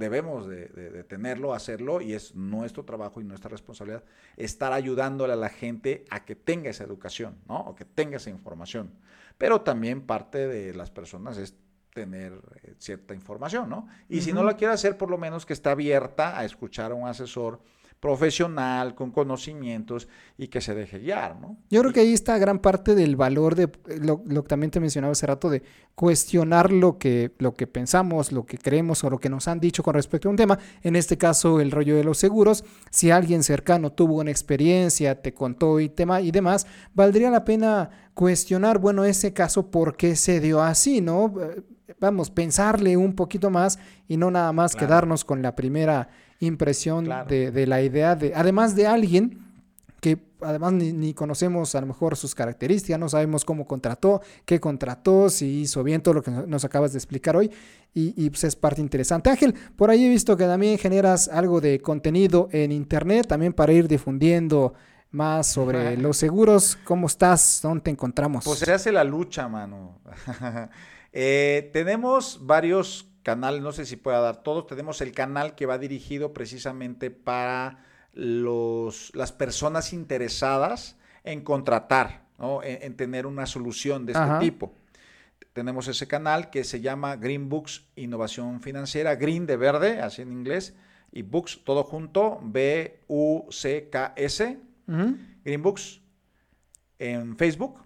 Speaker 2: debemos de, tenerlo, hacerlo y es nuestro trabajo y nuestra responsabilidad estar ayudándole a la gente a que tenga esa educación, ¿no? O que tenga esa información. Pero también parte de las personas es tener eh, cierta información, ¿no? Y si no la quiere hacer, por lo menos que esté abierta a escuchar a un asesor profesional, con conocimientos y que se deje guiar, ¿no?
Speaker 1: Yo creo que ahí está gran parte del valor de lo, que también te mencionaba hace rato, de cuestionar lo que, lo que pensamos, lo que creemos o lo que nos han dicho con respecto a un tema. En este caso, el rollo de los seguros. Si alguien cercano tuvo una experiencia, te contó y, tema y demás, valdría la pena cuestionar, bueno, ese caso, ¿por qué se dio así, no? Vamos, pensarle un poquito más y no nada más quedarnos con la primera impresión de, la idea de, además de alguien que además ni, conocemos a lo mejor sus características, no sabemos cómo contrató, qué contrató, si hizo bien todo lo que nos acabas de explicar hoy y, pues es parte interesante. Ángel, por ahí he visto que también generas algo de contenido en internet, también para ir difundiendo más sobre los seguros. ¿Cómo estás? ¿Dónde te encontramos?
Speaker 2: Pues se hace la lucha, mano. Eh, tenemos varios canal, no sé si pueda dar todos, tenemos el canal que va dirigido precisamente para los, las personas interesadas en contratar, en, tener una solución de este tipo. Tenemos ese canal que se llama Green Books Innovación Financiera, Green de verde, así en inglés, y Books, todo junto, B-U-C-K-S, Green Books, en Facebook.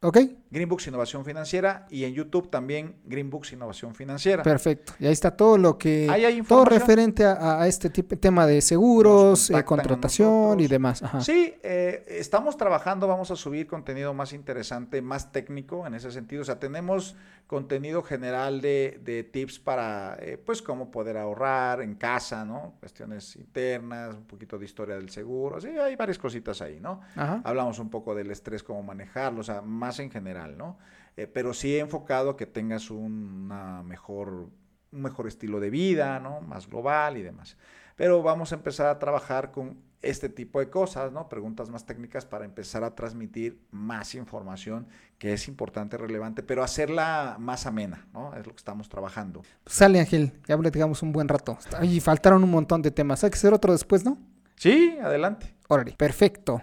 Speaker 1: Ok.
Speaker 2: Green Books Innovación Financiera y en YouTube también Green Books Innovación Financiera.
Speaker 1: Perfecto. Y ahí está todo lo que... todo referente a, este tipo, tema de seguros, eh, contratación y demás.
Speaker 2: Sí, eh, estamos trabajando, vamos a subir contenido más interesante, más técnico en ese sentido. O sea, tenemos contenido general de, tips para, eh, pues, cómo poder ahorrar en casa, ¿no? Cuestiones internas, un poquito de historia del seguro. Sí, hay varias cositas ahí, ¿no? Hablamos un poco del estrés, cómo manejarlo, o sea, más en general, ¿no? Eh, pero sí he enfocado a que tengas una mejor, un mejor estilo de vida, ¿no? Más global y demás. Pero vamos a empezar a trabajar con este tipo de cosas, ¿no? Preguntas más técnicas para empezar a transmitir más información que es importante, relevante, pero hacerla más amena, ¿no? Es lo que estamos trabajando.
Speaker 1: Sale, Ángel, ya platicamos un buen rato. Y faltaron un montón de temas. Hay que hacer otro después, ¿no?
Speaker 2: Sí, adelante.
Speaker 1: Órale, perfecto.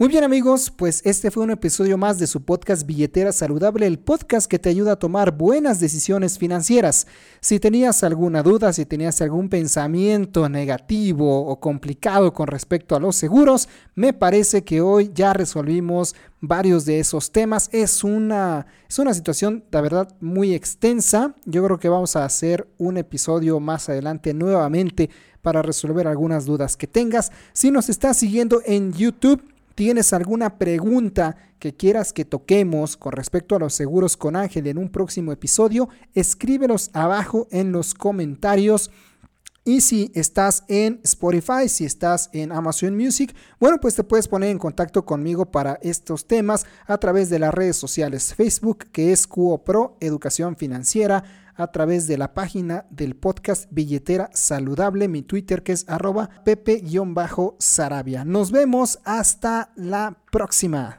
Speaker 1: Muy bien amigos, pues este fue un episodio más de su podcast Billetera Saludable, el podcast que te ayuda a tomar buenas decisiones financieras. Si tenías alguna duda, si tenías algún pensamiento negativo o complicado con respecto a los seguros, me parece que hoy ya resolvimos varios de esos temas. Es una, es una situación, de verdad, muy extensa. Yo creo que vamos a hacer un episodio más adelante nuevamente para resolver algunas dudas que tengas. Si nos estás siguiendo en YouTube, tienes alguna pregunta que quieras que toquemos con respecto a los seguros con Ángel en un próximo episodio, escríbelos abajo en los comentarios. Y si estás en Spotify, si estás en Amazon Music, bueno, pues te puedes poner en contacto conmigo para estos temas a través de las redes sociales Facebook, que es QO Pro Educación Financiera, a través de la página del podcast Billetera Saludable, mi Twitter que es arroba pepe-sarabia. Nos vemos hasta la próxima.